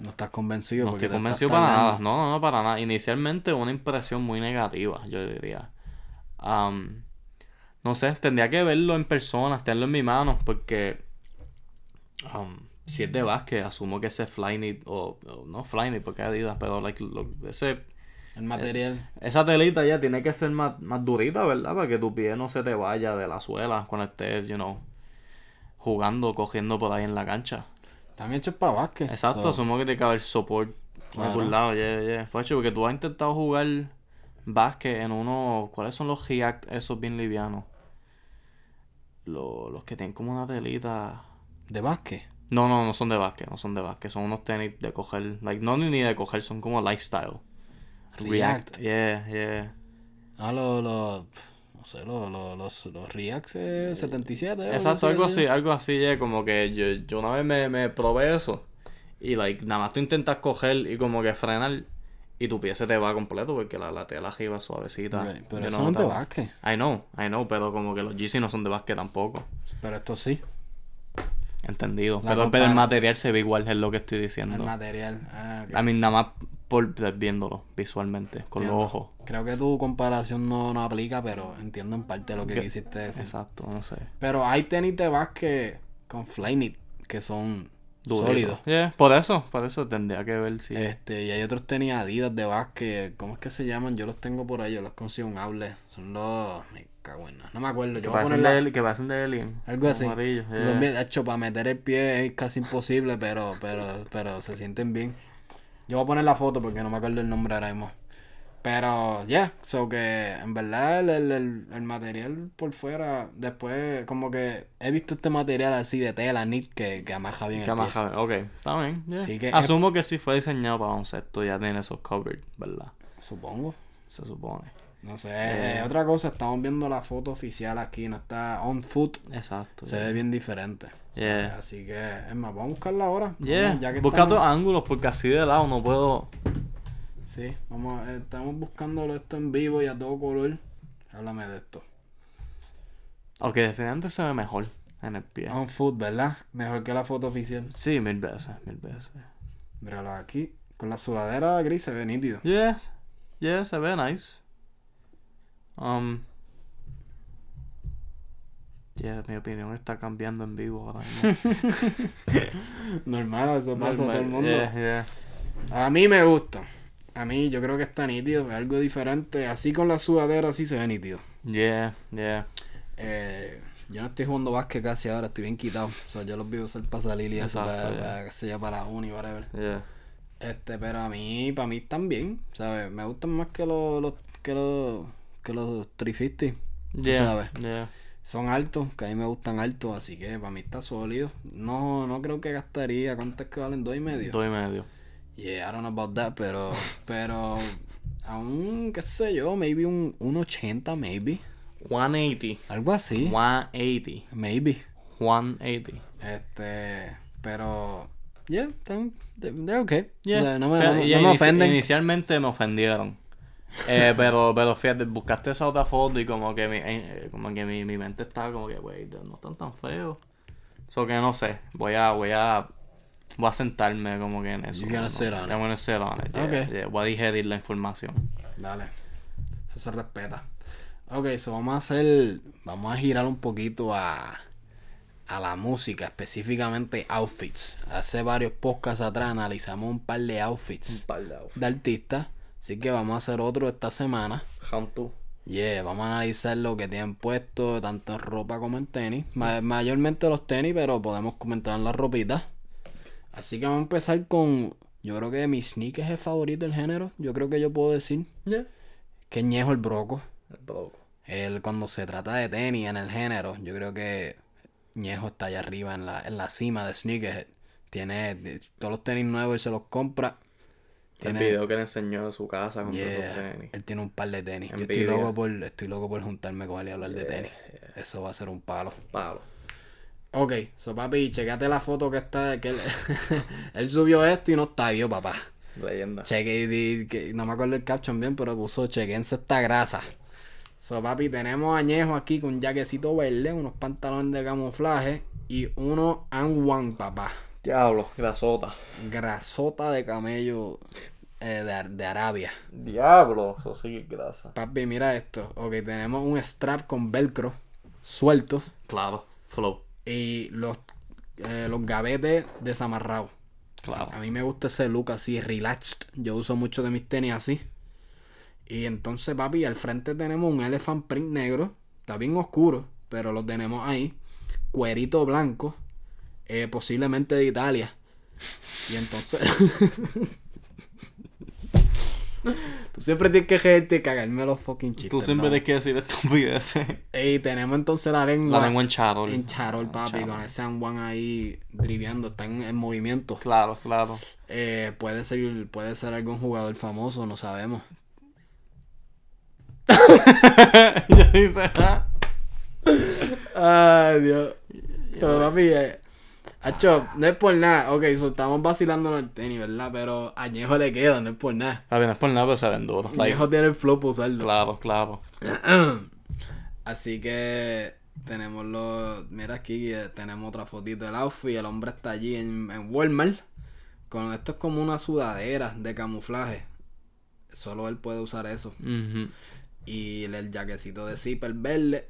Speaker 2: No estás convencido
Speaker 1: no estoy convencido para nada.
Speaker 2: tardando.
Speaker 1: No, no, no, para nada. Inicialmente una impresión muy negativa, yo diría. No sé, tendría que verlo en persona, tenerlo en mi mano, porque si es de básquet, asumo que ese Flyknit, o, o no Flyknit, porque Adidas, pero like, lo- ese
Speaker 2: El material.
Speaker 1: Esa telita ya tiene que ser más, más durita, ¿verdad? Para que tu pie no se te vaya de la suela cuando estés, you know, jugando, cogiendo por ahí en la cancha.
Speaker 2: Están hechos para básquet.
Speaker 1: Exacto,
Speaker 2: so-
Speaker 1: asumo que tiene que haber support por
Speaker 2: Claro.
Speaker 1: algún lado, yeah, yeah. Facho, porque tú has intentado jugar básquet en uno, ¿cuáles son los React esos bien livianos? Los, los que tienen como una telita...
Speaker 2: De básquet.
Speaker 1: No, no, no son de básquet, no son de básquet, son unos tenis de coger, like, no ni de coger, son como lifestyle.
Speaker 2: React.
Speaker 1: yeah, yeah.
Speaker 2: Ah, los, no sé, los, los, los, Reacts eh, 77. o
Speaker 1: Exacto,
Speaker 2: no sé
Speaker 1: algo así, algo así, ya, como que yo, yo una vez me, me probé eso y like, nada más tú intentas coger y como que frenar y tu pie se te va completo porque la, la tela arriba es suavecita.
Speaker 2: Pero
Speaker 1: Yo
Speaker 2: eso no es de básquet.
Speaker 1: I know, I know, pero como que los GC no son de básquet tampoco.
Speaker 2: Pero esto sí.
Speaker 1: Entendido. Pero, pero el material se ve igual, es lo que estoy
Speaker 2: El
Speaker 1: diciendo.
Speaker 2: material. Ah, ok.
Speaker 1: A mí nada más por viéndolo visualmente, con los ojos.
Speaker 2: Creo que tu comparación no, no aplica, pero entiendo en parte lo que
Speaker 1: Que-
Speaker 2: quisiste decir.
Speaker 1: Exacto, no sé.
Speaker 2: Pero hay tenis de básquet con Flyknit que son
Speaker 1: Durito.
Speaker 2: sólidos.
Speaker 1: Yeah, por eso, por eso tendría que ver si...
Speaker 2: Este, y hay otros tenis Adidas de básquet, ¿cómo es que se llaman? Yo los tengo por ahí, yo los consigo un outlet. Son los. Me cago en nada. No me acuerdo. Yo voy a
Speaker 1: de, que parecen de Alien.
Speaker 2: algo así.
Speaker 1: Amarillos,
Speaker 2: Son
Speaker 1: yeah.
Speaker 2: bien- hecho, para meter el pie es casi imposible, pero, pero, pero se sienten bien. Yo voy a poner la foto porque no me acuerdo el nombre ahora mismo. Pero, ya, so que en verdad el, el, el- el material por fuera, después como que he visto este material así de tela, knit, que, que amaja bien
Speaker 1: Que
Speaker 2: el
Speaker 1: amaja- Ok, está bien. yeah.
Speaker 2: Que-
Speaker 1: Asumo que si fue diseñado para baloncesto ya tiene esos covered, ¿verdad?
Speaker 2: Supongo.
Speaker 1: Se supone.
Speaker 2: No sé,
Speaker 1: Eh.
Speaker 2: otra cosa, estamos viendo la foto oficial aquí, no está on foot,
Speaker 1: Exacto.
Speaker 2: se ve bien diferente.
Speaker 1: Yeah.
Speaker 2: Así que, es más, vamos a buscarla ahora.
Speaker 1: Yeah.
Speaker 2: Vamos, ya que
Speaker 1: Busca
Speaker 2: estamos-
Speaker 1: ángulos porque así de lado no puedo.
Speaker 2: Sí, vamos, eh, estamos buscándolo esto en vivo y a todo color. Háblame de esto.
Speaker 1: Ok, definitivamente se ve mejor en el pie.
Speaker 2: On foot, ¿verdad? Mejor que la foto oficial.
Speaker 1: Sí, mil veces, mil veces.
Speaker 2: Míralo aquí. Con la sudadera gris se ve nítido.
Speaker 1: Yes. Yes, se ve nice. Um. Yeah, mi opinión está cambiando en vivo ahora mismo. [laughs]
Speaker 2: Normal, eso pasa a todo el mundo.
Speaker 1: Yeah, yeah.
Speaker 2: A mí me gusta. A mí yo creo que está nítido, es algo diferente. Así con la sudadera sí se ve nítido.
Speaker 1: Yeah, yeah.
Speaker 2: Eh, yo no estoy jugando básquet casi ahora, estoy bien quitado. O sea, yo los veo usar para salir y eso, para, para, yo, para la uni, whatever.
Speaker 1: Yeah.
Speaker 2: Este, pero a mí, para mí están bien, ¿sabes? Me gustan más que los, los que los, que los 350. Tú
Speaker 1: Yeah,
Speaker 2: sabes.
Speaker 1: yeah.
Speaker 2: Son altos, que a mí me gustan altos, así que para mí está sólido. No, no creo que gastaría, ¿cuánto es que valen? Dos y medio.
Speaker 1: Dos y medio.
Speaker 2: Yeah, I don't know about that, pero, [laughs] pero, aún, qué sé yo, maybe un, un 80, maybe.
Speaker 1: 180.
Speaker 2: Algo así.
Speaker 1: 180.
Speaker 2: Maybe.
Speaker 1: 180.
Speaker 2: Este, pero, yeah, están, they're okay.
Speaker 1: Yeah.
Speaker 2: O sea, no me,
Speaker 1: Pero-
Speaker 2: no, me ofenden.
Speaker 1: Inicialmente me ofendieron. Eh, pero, pero fíjate, buscaste esa otra foto y como que mi, eh, como que mi, mi mente estaba como que, wey, no están tan feos. Eso que no sé. Voy a, voy a, voy a sentarme como que en eso.
Speaker 2: You're gonna sit on
Speaker 1: I'm
Speaker 2: it.
Speaker 1: gonna sit on it, yeah,
Speaker 2: Okay.
Speaker 1: yeah. Voy a digerir la información.
Speaker 2: Dale, eso se respeta. Ok, so vamos a hacer. Vamos a girar un poquito a. A la música, específicamente outfits. Hace varios podcasts atrás analizamos un par de outfits de artistas. Así que vamos a hacer otro esta semana.
Speaker 1: How to.
Speaker 2: Yeah, vamos a analizar lo que tienen puesto, tanto en ropa como en tenis. Ma- mayormente los tenis, pero podemos comentar en las ropitas. Así que vamos a empezar con. Yo creo que mi sneaker es el favorito del género. Yo creo que yo puedo decir
Speaker 1: Yeah.
Speaker 2: que Ñejo el Broco.
Speaker 1: El broco.
Speaker 2: Él, cuando se trata de tenis en el género, yo creo que Ñejo está allá arriba en la, en la cima de Sneakerhead. Tiene de- todos los tenis nuevos y se los compra.
Speaker 1: El video que le enseñó de su casa con
Speaker 2: Yeah,
Speaker 1: esos tenis.
Speaker 2: él tiene un par de tenis. Yo estoy loco por, estoy loco por juntarme con él y hablar de tenis. Eso va a ser un palo.
Speaker 1: Palo.
Speaker 2: Ok, so papi, checate la foto que está, que él, [laughs] él subió esto y no está yo, papá.
Speaker 1: Leyenda.
Speaker 2: Cheque, que no me acuerdo el caption bien, pero puso chequense esta grasa. So, papi, tenemos añejo aquí con un jaquecito verde, unos pantalones de camuflaje y uno and one, papá.
Speaker 1: Diablo, grasota.
Speaker 2: Grasota de camello eh, de, de Arabia.
Speaker 1: Diablo, eso sí que es grasa.
Speaker 2: Papi, mira esto. Ok, tenemos un strap con velcro suelto
Speaker 1: Claro, flow.
Speaker 2: y los, eh, los gavetes desamarrados.
Speaker 1: Claro.
Speaker 2: A mí me gusta ese look así, relaxed. Yo uso mucho de mis tenis así. Y entonces, papi, al frente tenemos un elephant print negro. Está bien oscuro, pero lo tenemos ahí. Cuerito blanco. Eh, posiblemente de Italia. Y entonces... [laughs] Tú siempre tienes que gente y cagarme los fucking chistes.
Speaker 1: Tú siempre
Speaker 2: ¿no?
Speaker 1: tienes que decir estupideces.
Speaker 2: Y tenemos entonces la lengua,
Speaker 1: La lengua en charol.
Speaker 2: en charol, papi,
Speaker 1: charol.
Speaker 2: con ese Juan ahí driviando, está en, en movimiento.
Speaker 1: Claro, claro.
Speaker 2: Eh, puede ser puede ser algún jugador famoso, no sabemos. [laughs]
Speaker 1: Yo dice, ah.
Speaker 2: Ay, Dios. So, papi, eh, Acho, no es por nada. Ok, so, estamos vacilando en el tenis, ¿verdad? Pero a Ñejo le queda, no es por nada.
Speaker 1: A ver, no es por nada, pero se ven duros. Like,
Speaker 2: Ñejo tiene el flow para usarlo.
Speaker 1: claro, claro. [clears throat]
Speaker 2: Así que tenemos los. Mira aquí, eh, tenemos otra fotito del outfit. El hombre está allí en, en Walmart. Con esto es como una sudadera de camuflaje. Solo él puede usar eso. Y el, el jaquecito de zipper verde.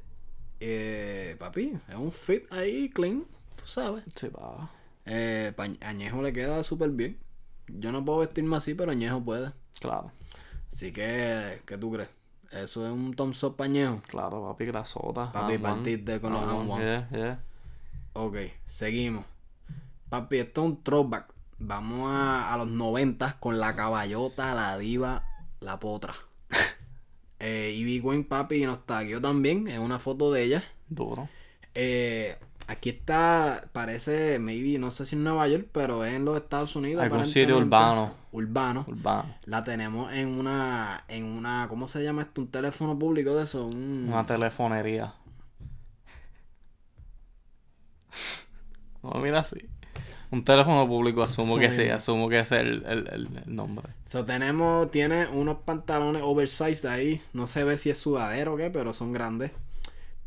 Speaker 2: Eh, papi, es un fit ahí clean, tú sabes.
Speaker 1: Sí, va.
Speaker 2: Eh, Añejo le queda súper bien. Yo no puedo vestirme así, pero Añejo puede.
Speaker 1: Claro,
Speaker 2: Así que, ¿qué tú crees? Eso es un thumbs up Añejo.
Speaker 1: claro, papi, grasota.
Speaker 2: Papi,
Speaker 1: one.
Speaker 2: partiste con los
Speaker 1: one. Yeah, yeah.
Speaker 2: Ok, seguimos. Papi, esto es un throwback. Vamos a, a los 90 con la caballota, la diva, la potra. [laughs] eh, Ivy Queen, papi, nos tagueó también. Es una foto de ella.
Speaker 1: Duro.
Speaker 2: Eh, aquí está, parece, maybe, no sé si en Nueva York, pero es en los Estados Unidos.
Speaker 1: Algún sitio urbano.
Speaker 2: Urbano.
Speaker 1: Urbano.
Speaker 2: La tenemos en una, en una, ¿cómo se llama esto? Un teléfono público de eso. Un...
Speaker 1: Una telefonería. No, mira así. Un teléfono público, asumo
Speaker 2: Sí.
Speaker 1: que sí, asumo que es el, el, el- el nombre.
Speaker 2: So, tenemos, tiene unos pantalones oversized ahí. No se ve si es sudadero o qué, pero son grandes.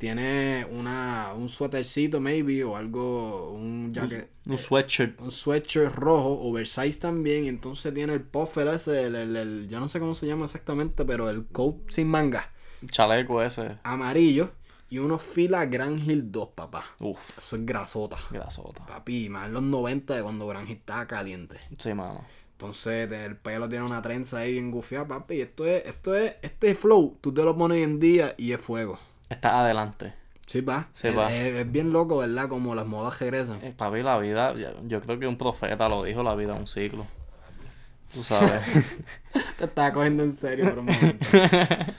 Speaker 2: Tiene una, un suétercito, maybe, o algo, un jacket,
Speaker 1: Un sweatshirt.
Speaker 2: un sweatshirt rojo, oversized también. Y entonces tiene el puffer ese, el, el, el- yo no sé cómo se llama exactamente, pero el coat sin manga,
Speaker 1: Chaleco ese.
Speaker 2: amarillo. Y unos fila Grand Hill 2, papá.
Speaker 1: Uf,
Speaker 2: Eso es grasota.
Speaker 1: grasota.
Speaker 2: Papi, más en los 90 de cuando Grand Hill estaba caliente.
Speaker 1: Sí, mano.
Speaker 2: Entonces, el pelo tiene una trenza ahí bien gufiada, papi. Esto es, esto es, este flow, tú te lo pones hoy en día y es fuego.
Speaker 1: Está adelante.
Speaker 2: Sí, va.
Speaker 1: Sí,
Speaker 2: es,
Speaker 1: va.
Speaker 2: Es, es bien loco, ¿verdad? Como las modas regresan.
Speaker 1: Eh, papi, la vida, yo creo que un profeta lo dijo, la vida es un ciclo. Tú sabes. [laughs]
Speaker 2: Te estaba cogiendo en serio por un momento. [laughs]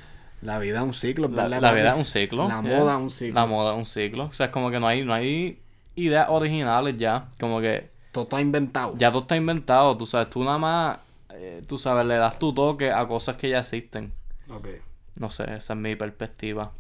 Speaker 2: La vida es un ciclo,
Speaker 1: la,
Speaker 2: ¿verdad?
Speaker 1: la vida es un ciclo.
Speaker 2: La
Speaker 1: yeah.
Speaker 2: moda es un ciclo.
Speaker 1: La moda es un ciclo. O sea, es como que no hay, no hay ideas originales ya. Como que
Speaker 2: Todo está inventado.
Speaker 1: ya todo está inventado. Tú sabes, tú nada más, eh, tú sabes, le das tu toque a cosas que ya existen.
Speaker 2: Ok.
Speaker 1: No sé, esa es mi perspectiva.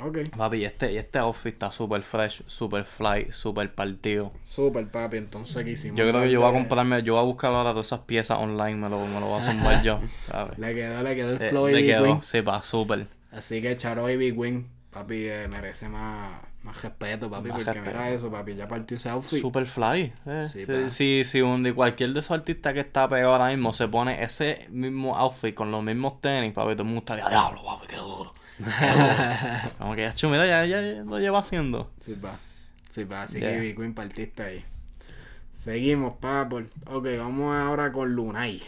Speaker 2: Ok.
Speaker 1: Papi, este, este outfit está súper fresh, súper fly, súper partido.
Speaker 2: Super, papi. Entonces, ¿qué hicimos?
Speaker 1: Yo creo que yo voy a comprarme, yo voy a buscar ahora todas esas piezas online, me lo, me lo voy a zumbar yo, [laughs] ¿sabes?
Speaker 2: Le quedó, le quedó el
Speaker 1: Eh,
Speaker 2: flow
Speaker 1: le
Speaker 2: y
Speaker 1: quedó,
Speaker 2: Queen.
Speaker 1: sí, pa, súper.
Speaker 2: Así que Charo y Big Win, papi, eh, merece más, más respeto, papi.
Speaker 1: Más
Speaker 2: porque
Speaker 1: respeto.
Speaker 2: mira eso, papi. Ya partió ese outfit.
Speaker 1: Super fly. eh.
Speaker 2: Sí,
Speaker 1: si, si un de cualquier de esos artistas que está pegado ahora mismo se pone ese mismo outfit con los mismos tenis, papi, todo el mundo estaría, diablo, papi, qué duro. [laughs] Como que, "Acho, mira, ya, ya, ya lo lleva haciendo.
Speaker 2: Sí, pa. Sí, pa. Así
Speaker 1: Yeah.
Speaker 2: que Ivy Queen partiste ahí. Seguimos, pa. Por... Ok, vamos ahora con Lunay.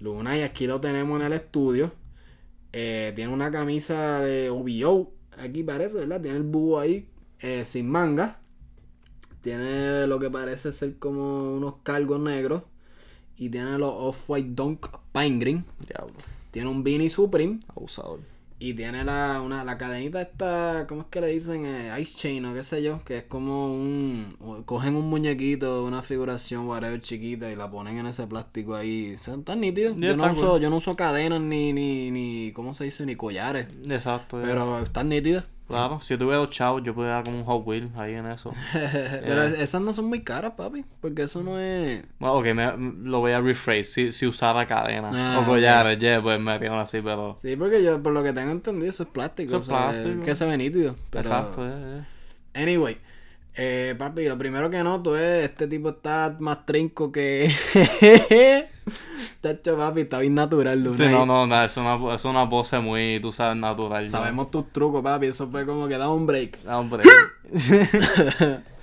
Speaker 2: Lunay, aquí lo tenemos en el estudio. Eh, tiene una camisa de OBO. Aquí parece, ¿verdad? Tiene el búho ahí eh, sin manga. Tiene lo que parece ser como unos cargos negros. Y tiene los Off-White Dunk Pine Green.
Speaker 1: Diablo,
Speaker 2: Tiene un Beanie Supreme.
Speaker 1: abusador.
Speaker 2: Y tiene la, una, la cadenita esta, ¿cómo es que le dicen? Eh, Ice Chain o qué sé yo, que es como un... o- Cogen un muñequito, una figuración, whatever, chiquita y la ponen en ese plástico ahí. Son tan nítidos.
Speaker 1: Ya
Speaker 2: Yo no, uso,
Speaker 1: cool.
Speaker 2: yo no uso cadenas ni, ni, ni, ¿cómo se dice? Ni collares.
Speaker 1: Exacto.
Speaker 2: Pero están nítidas.
Speaker 1: Claro, si yo tuviera dos chavos, yo podría dar como un Hot Wheel ahí en eso. [laughs]
Speaker 2: Pero esas no son muy caras, papi, porque eso no es...
Speaker 1: Bueno, ok, me, lo voy a rephrase. Si, si usara cadena
Speaker 2: Ah,
Speaker 1: o collares, yeah, pues me harían así, pero.
Speaker 2: Sí, porque yo, por lo que tengo entendido, eso es plástico.
Speaker 1: Eso es
Speaker 2: o sea,
Speaker 1: plástico.
Speaker 2: Que se ve nítido. Pero...
Speaker 1: Exacto, yeah, yeah.
Speaker 2: Anyway, eh, papi, lo primero que noto es este tipo está más trinco que. [laughs] Tacho, papi, está bien natural, Luna.
Speaker 1: Sí, no, no, no, es una, es una pose muy, tú sabes, natural. ¿no?
Speaker 2: Sabemos tus trucos, papi. Eso fue como que da un break.
Speaker 1: Ah, hombre. [laughs] [laughs]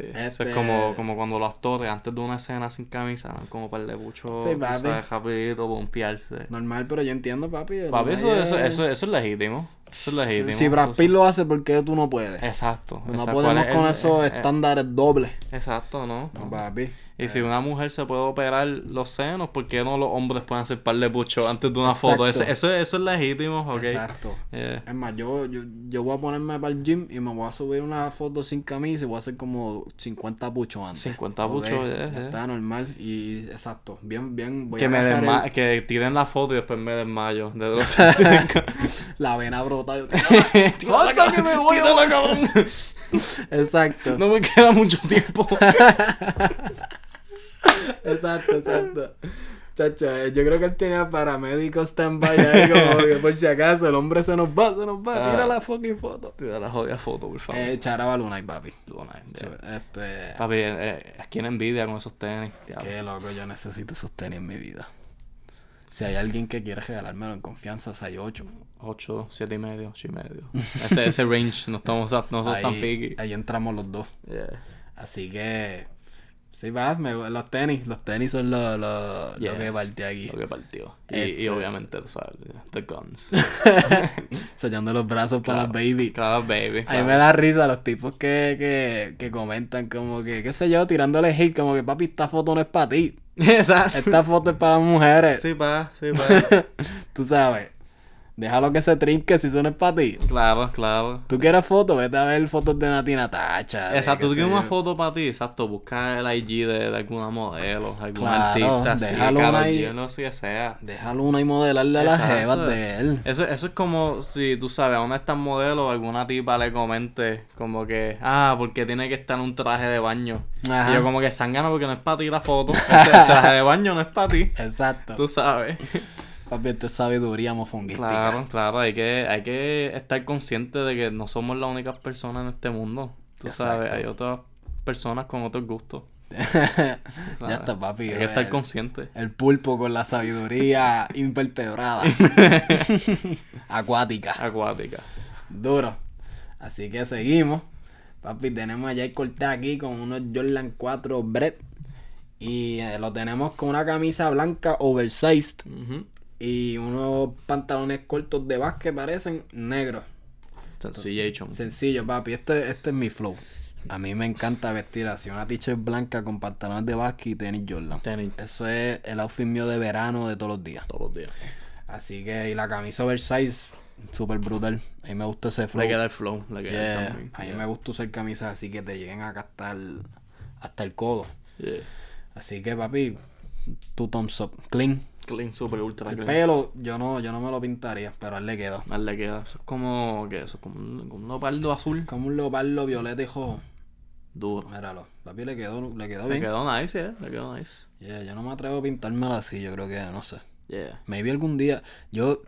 Speaker 1: sí, eso
Speaker 2: Este-
Speaker 1: es como, como cuando los actores antes de una escena sin camisa, como para el de
Speaker 2: Sí, papi.
Speaker 1: sabes, rapidito, bompearse.
Speaker 2: Normal, pero yo entiendo, papi.
Speaker 1: Papi, eso,
Speaker 2: Lunay
Speaker 1: eso,
Speaker 2: es-
Speaker 1: eso, eso es legítimo. Eso es legítimo.
Speaker 2: Si Brad Pitt lo hace, ¿por qué tú no puedes?
Speaker 1: Exacto.
Speaker 2: no
Speaker 1: exacto.
Speaker 2: podemos
Speaker 1: ¿Cuál es
Speaker 2: con esos estándares dobles.
Speaker 1: Exacto, ¿no?
Speaker 2: No, papi.
Speaker 1: Y si una mujer se puede operar los senos, ¿por qué no los hombres pueden hacer par de buchos antes de una foto? Eso, eso, eso es legítimo, ¿ok?
Speaker 2: Exacto.
Speaker 1: Yeah.
Speaker 2: Es más, yo, yo, yo voy a ponerme para el gym y me voy a subir una foto sin camisa y voy a hacer como 50 puchos antes.
Speaker 1: 50
Speaker 2: Ok,
Speaker 1: puchos, yeah,
Speaker 2: ya
Speaker 1: yeah.
Speaker 2: Está normal y exacto. Bien, bien. Voy
Speaker 1: Que
Speaker 2: a
Speaker 1: me desma
Speaker 2: el-
Speaker 1: que tiren la foto y después me desmayo. De los [laughs] [laughs]
Speaker 2: la vena brota. Yo, [laughs] ¡Avanza que me voy!
Speaker 1: tírala, cabrón.
Speaker 2: exacto.
Speaker 1: No me queda mucho tiempo.
Speaker 2: Exacto, exacto. Chacho, eh, yo creo que él tenía paramédico stand-by ahí como que por si acaso el hombre se nos va, se nos va.
Speaker 1: Ah.
Speaker 2: Tira la fucking foto.
Speaker 1: Tira la jodida foto, por favor.
Speaker 2: Eh, Charaba Luna y papi.
Speaker 1: Luna, yeah.
Speaker 2: Este...
Speaker 1: Papi, eh, eh, es quien envidia con esos tenis. diablo.
Speaker 2: Qué loco, yo necesito esos tenis en mi vida. Si hay alguien que quiere regalármelo en confianza, 6-8.
Speaker 1: 8, 7 y medio, 8 y medio. Ese, ese range, no estamos no somos tan picky.
Speaker 2: ahí entramos los dos.
Speaker 1: Yeah.
Speaker 2: Así que. Sí, va, me, los tenis. Los tenis son lo, lo,
Speaker 1: Yeah.
Speaker 2: lo que partí aquí.
Speaker 1: Lo que partió. Y,
Speaker 2: Este-
Speaker 1: y obviamente, tú sabes, the guns. [laughs]
Speaker 2: Sellando los brazos para las
Speaker 1: Claro.
Speaker 2: baby.
Speaker 1: Claro, baby.
Speaker 2: A
Speaker 1: claro.
Speaker 2: mí me da risa los tipos que, que, que comentan como que, qué sé yo, tirándole hate, como que papi, esta foto no es para ti. [laughs]
Speaker 1: Exacto.
Speaker 2: Esta foto es para las mujeres.
Speaker 1: Sí, pa, sí, pa. [laughs]
Speaker 2: Tú sabes. Déjalo que se trinque si eso no es para ti.
Speaker 1: claro, claro.
Speaker 2: ¿Tú quieres fotos? Vete a ver fotos de Natina Tacha.
Speaker 1: Exacto, tú quieres una foto para ti, exacto, busca el IG de, de alguna modelo, algún
Speaker 2: Claro,
Speaker 1: artista,
Speaker 2: déjalo
Speaker 1: Karol
Speaker 2: ahí.
Speaker 1: G, no sé qué sea.
Speaker 2: Déjalo una y modelarle a las jevas de él.
Speaker 1: Eso, eso es como si tú sabes, a una de estas modelos, alguna tipa le comente como que, ah, porque tiene que estar en un traje de baño.
Speaker 2: Ajá.
Speaker 1: Y yo como que sangana porque no es para ti la foto. [laughs] Este traje de baño no es para ti.
Speaker 2: Exacto.
Speaker 1: Tú sabes.
Speaker 2: Papi, esto es sabiduría mofonguística.
Speaker 1: Claro, claro, hay que, hay que estar consciente de que no somos las únicas personas en este mundo. Tú sabes, hay otras personas con otros gustos. [laughs]
Speaker 2: ya está, papi.
Speaker 1: Hay que estar
Speaker 2: el,
Speaker 1: consciente.
Speaker 2: el pulpo con la sabiduría [laughs] invertebrada. [laughs] Acuática.
Speaker 1: Acuática.
Speaker 2: Duro. Así que seguimos. Papi, tenemos a Jay aquí con unos Jordan 4 Brett. Y eh, lo tenemos con una camisa blanca oversized. Y unos pantalones cortos de básquet parecen negros.
Speaker 1: Sencillation.
Speaker 2: Sencillo, papi. Este, este es mi flow. A mí me encanta vestir así. Una t-shirt blanca con pantalones de básquet y tenis Jordan.
Speaker 1: Tenis
Speaker 2: Eso es el outfit mío de verano de todos los días.
Speaker 1: todos los días.
Speaker 2: Así que, y la camisa oversize, súper brutal. A mí me gusta ese flow.
Speaker 1: Le queda el flow. Le queda
Speaker 2: Yeah,
Speaker 1: también.
Speaker 2: A mí
Speaker 1: Yeah.
Speaker 2: me gusta usar camisas así que te lleguen acá hasta el, hasta el codo.
Speaker 1: Yeah.
Speaker 2: Así que, papi, tu thumbs up. Clean.
Speaker 1: Clean, super ultra
Speaker 2: El
Speaker 1: clean.
Speaker 2: pelo, yo no, yo no me lo pintaría, pero a él le quedó.
Speaker 1: A él le queda. Eso es como. ¿Qué? Eso es como un, como un leopardo azul.
Speaker 2: Como un leopardo violeta rojo.
Speaker 1: Duro.
Speaker 2: Míralo. Papi le quedó, le quedó
Speaker 1: Le
Speaker 2: bien.
Speaker 1: quedó nice, eh. Le quedó nice.
Speaker 2: Yeah, yo no me atrevo a pintármelo así, yo creo que, no sé.
Speaker 1: Yeah.
Speaker 2: Maybe algún día, yo,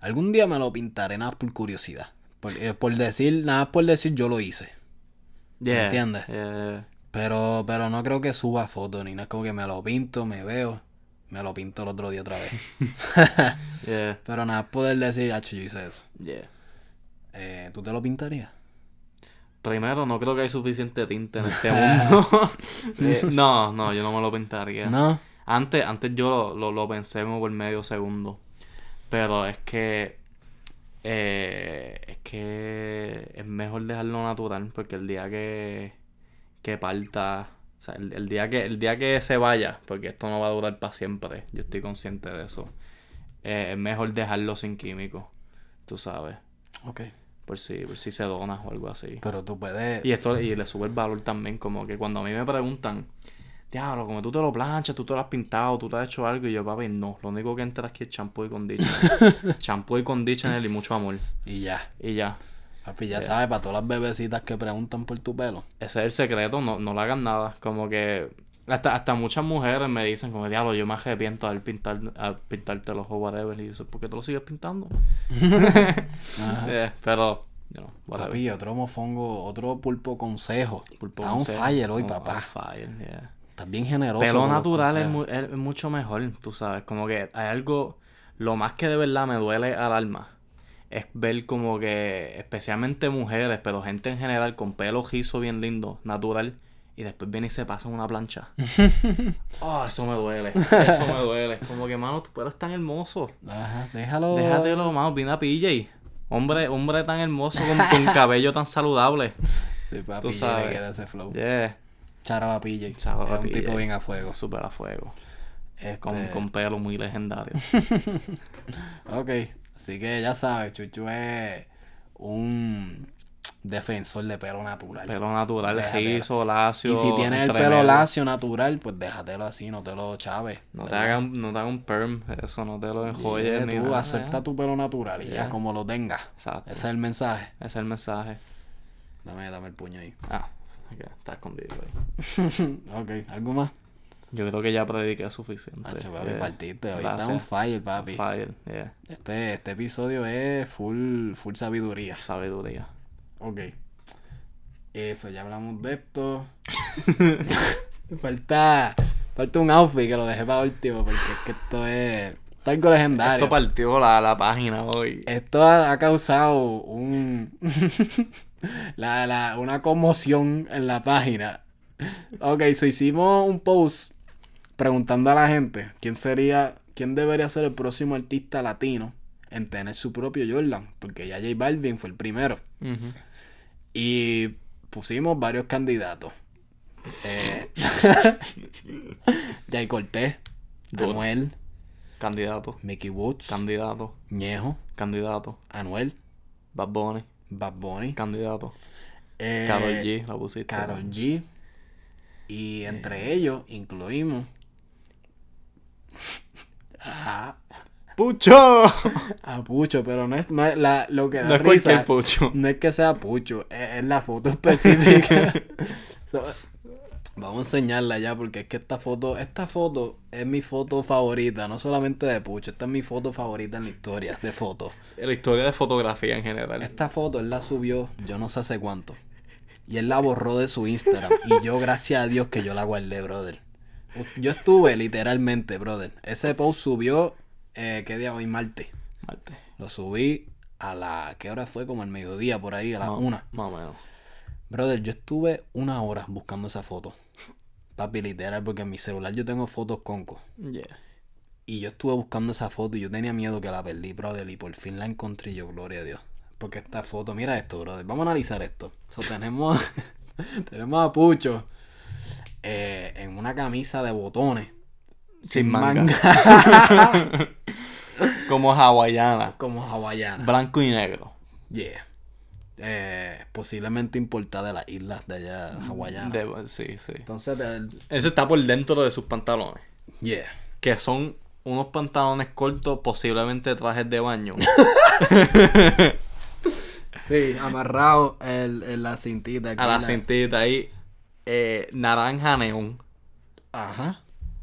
Speaker 2: algún día me lo pintaré nada por curiosidad. Por, eh, por decir, nada por decir yo lo hice.
Speaker 1: Yeah.
Speaker 2: entiendes?
Speaker 1: Yeah.
Speaker 2: Pero, pero no creo que suba fotos ni nada. Es como que me lo pinto, me veo, me lo pinto el otro día otra vez. [laughs]
Speaker 1: Yeah,
Speaker 2: Pero nada, poder decir, hacho, yo hice eso.
Speaker 1: yeah.
Speaker 2: Eh, ¿Tú te lo pintarías?
Speaker 1: Primero, no creo que hay suficiente tinte en este [laughs] mundo. [laughs] Eh, no, no, yo no me lo pintaría.
Speaker 2: No.
Speaker 1: Antes, antes yo lo, lo, lo pensé como por medio segundo. Pero es que. eh, es que es mejor dejarlo natural. Porque el día que. que parta. O sea, el, el día que, el día que se vaya. Porque esto no va a durar para siempre. Yo estoy consciente de eso. eh, es mejor dejarlo sin químicos. Tú sabes.
Speaker 2: Ok.
Speaker 1: Por si, por si se dona o algo así.
Speaker 2: Pero tú puedes...
Speaker 1: Y esto y le sube el valor también, como que cuando a mí me preguntan, diablo, como tú te lo planchas, tú te lo has pintado, tú te has hecho algo, y yo, papi, no, lo único que entra aquí es champú y conditioner. [laughs] champú y conditioner y mucho amor.
Speaker 2: Y ya.
Speaker 1: Y ya.
Speaker 2: Papi, ya sabes, para todas las bebecitas que preguntan por tu pelo.
Speaker 1: Ese es el secreto, no, no le hagan nada. Como que hasta, hasta muchas mujeres me dicen, como, diablo, yo me arrepiento al pintar, al pintarte los ojos, whatever. Y yo, ¿por qué te lo sigues pintando? [laughs] Eh, pero, you know.
Speaker 2: Papi, otro mofongo, otro pulpo consejo.
Speaker 1: Pulpo
Speaker 2: Está
Speaker 1: consejo.
Speaker 2: fire hoy,
Speaker 1: On-
Speaker 2: papá.
Speaker 1: on fire, yeah.
Speaker 2: Estás bien generoso.
Speaker 1: Pelo natural es,
Speaker 2: consejos.
Speaker 1: mu- es- es mucho mejor, tú sabes. Como que hay algo. Lo más que de verdad me duele al alma es ver como que, especialmente mujeres, pero gente en general con pelo rizo bien lindo, natural, y después viene y se pasa en una plancha. oh, [laughs] eso me duele. [laughs] Eso me duele. Como que, mano, tu pelo es tan hermoso.
Speaker 2: Ajá, déjalo.
Speaker 1: Déjatelo, mano, vine a PJ. Hombre, hombre tan hermoso con, con [laughs] cabello tan saludable.
Speaker 2: Sí, papi,
Speaker 1: Tú sabes.
Speaker 2: le queda ese flow.
Speaker 1: Yeah.
Speaker 2: Chara PJ.
Speaker 1: Chara
Speaker 2: es un
Speaker 1: PJ.
Speaker 2: tipo bien a fuego.
Speaker 1: Súper a fuego.
Speaker 2: Este...
Speaker 1: Con, con pelo muy legendario.
Speaker 2: Ok, así que ya sabes, Chuchu es un defensor de pelo natural.
Speaker 1: Pelo natural,
Speaker 2: Déjatelo.
Speaker 1: rizo, lacio.
Speaker 2: y si tienes el pelo lacio natural, pues déjatelo así, no te lo chaves.
Speaker 1: No te hagan, no te hagan un perm, eso no te lo enjolles
Speaker 2: Yeah,
Speaker 1: ni
Speaker 2: tú
Speaker 1: nada.
Speaker 2: acepta
Speaker 1: ya.
Speaker 2: tu pelo natural y ya como lo tengas.
Speaker 1: Exacto.
Speaker 2: Ese es el mensaje.
Speaker 1: Ese es el mensaje.
Speaker 2: Dame, dame el puño ahí.
Speaker 1: Ah, ok, está escondido ahí. [laughs]
Speaker 2: ok, ¿algo más?
Speaker 1: Yo creo que ya prediqué suficiente.
Speaker 2: Hacho, papi,
Speaker 1: Yeah.
Speaker 2: partiste. Hoy está on fire, papi.
Speaker 1: Fire, yeah.
Speaker 2: Este, este episodio es full, full sabiduría.
Speaker 1: Sabiduría.
Speaker 2: Ok. Eso, ya hablamos de esto. [laughs] falta, falta un outfit que lo dejé para último porque es que esto es algo legendario.
Speaker 1: Esto partió la, la página hoy.
Speaker 2: Esto ha, ha causado un [laughs] la, la, una conmoción en la página. Ok, so hicimos un post preguntando a la gente quién sería, quién debería ser el próximo artista latino en tener su propio Jordan, porque ya J Balvin fue el primero. Y pusimos varios candidatos. Eh, [laughs] Jay Cortés. Anuel,
Speaker 1: Candidato.
Speaker 2: Mickey Woods,
Speaker 1: Candidato.
Speaker 2: Ñejo,
Speaker 1: Candidato.
Speaker 2: Anuel,
Speaker 1: Bad Bunny.
Speaker 2: Bad Bunny,
Speaker 1: Candidato.
Speaker 2: eh,
Speaker 1: Karol G, la pusiste.
Speaker 2: Karol G. Y entre ellos incluimos a,
Speaker 1: ¡Pucho! [laughs]
Speaker 2: a Pucho, pero no es, no es la, lo que da
Speaker 1: No
Speaker 2: risa,
Speaker 1: pucho.
Speaker 2: No es que sea Pucho, es, es la foto específica. [laughs] So, vamos a enseñarla ya porque es que esta foto, esta foto es mi foto favorita, no solamente de Pucho, esta es mi foto favorita en la historia de fotos.
Speaker 1: La historia de fotografía en general.
Speaker 2: Esta foto él la subió yo no sé hace cuánto. Y él la borró de su Instagram. Y yo, gracias a Dios, que yo la guardé, brother. Yo estuve literalmente, brother. Ese post subió, eh, ¿qué día hoy? Martes.
Speaker 1: Marte.
Speaker 2: Lo subí a la, ¿qué hora fue? Como el mediodía, por ahí, a la una.
Speaker 1: Más o menos.
Speaker 2: Brother, yo estuve una hora buscando esa foto. Papi, literal, porque en mi celular yo tengo fotos conco.
Speaker 1: Yeah.
Speaker 2: Y yo estuve buscando esa foto y yo tenía miedo que la perdí, brother. Y por fin la encontré yo, gloria a Dios. Porque esta foto, mira esto, brother. Vamos a analizar esto. So, tenemos, [laughs] tenemos a Pucho eh, en una camisa de botones.
Speaker 1: Sin manga. [laughs] Como hawaiana.
Speaker 2: como hawaiana.
Speaker 1: Blanco y negro.
Speaker 2: Yeah. Eh, posiblemente importada de las islas de allá hawaianas.
Speaker 1: De- sí, sí.
Speaker 2: Entonces, el-
Speaker 1: Eso está por dentro de sus pantalones.
Speaker 2: yeah.
Speaker 1: Que son unos pantalones cortos, posiblemente trajes de baño. [laughs]
Speaker 2: Sí, amarrado en, la cintita.
Speaker 1: a la cintita ahí. Eh, naranja neón.
Speaker 2: Ajá.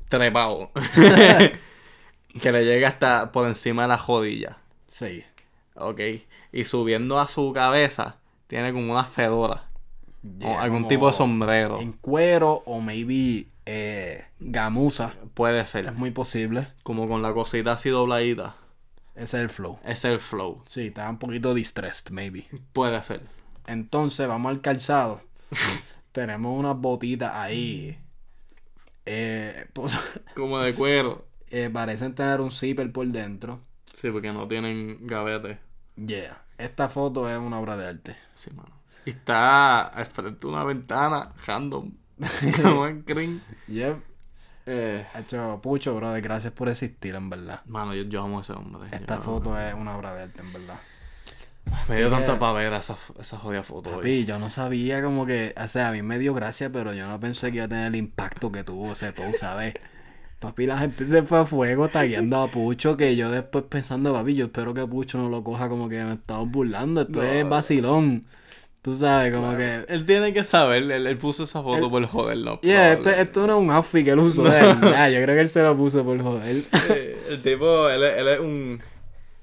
Speaker 1: Trepado. [laughs] que le llega hasta por encima de la jodilla.
Speaker 2: Sí.
Speaker 1: Ok. Y subiendo a su cabeza, tiene como una fedora. o algún tipo de sombrero.
Speaker 2: En cuero o maybe eh, gamuza.
Speaker 1: Puede
Speaker 2: Es
Speaker 1: ser.
Speaker 2: muy posible.
Speaker 1: Como con la cosita así dobladita.
Speaker 2: Ese es el flow.
Speaker 1: Es el flow.
Speaker 2: Sí, estaba un poquito distressed, maybe.
Speaker 1: Puede ser.
Speaker 2: Entonces, vamos al calzado. [laughs] Tenemos unas botitas ahí. Eh, pues, [laughs]
Speaker 1: Como de cuero.
Speaker 2: eh, parecen tener un zipper por dentro.
Speaker 1: Sí, porque no tienen gavete.
Speaker 2: Yeah. Esta foto es una obra de arte.
Speaker 1: Sí, mano. Y está al frente de una ventana, random. [laughs] Como en green.
Speaker 2: Yep.
Speaker 1: Eh,
Speaker 2: Hecho pucho, brother. Gracias por existir, en verdad.
Speaker 1: mano, yo, yo amo a ese hombre.
Speaker 2: Esta
Speaker 1: Yo-
Speaker 2: foto es una obra de arte, en verdad.
Speaker 1: Me dio tanta pavera esa, esa jodida foto. hoy.
Speaker 2: Papi, yo no sabía como que, o sea, a mí me dio gracia, pero yo no pensé que iba a tener el impacto que tuvo ese post, ¿sabes? Papi, la gente se fue a fuego tagueando a Pucho, que yo después pensando, papi, yo espero que Pucho no lo coja como que me estamos burlando, esto
Speaker 1: No.
Speaker 2: es vacilón. Tú sabes, como que...
Speaker 1: Él tiene que saber, él, él puso esa foto
Speaker 2: Él-
Speaker 1: por joderlo.
Speaker 2: Yeah, este- esto no es un outfit que él usó de verdad, yo creo que él se lo puso por joder. [laughs]
Speaker 1: el tipo, él, él es un...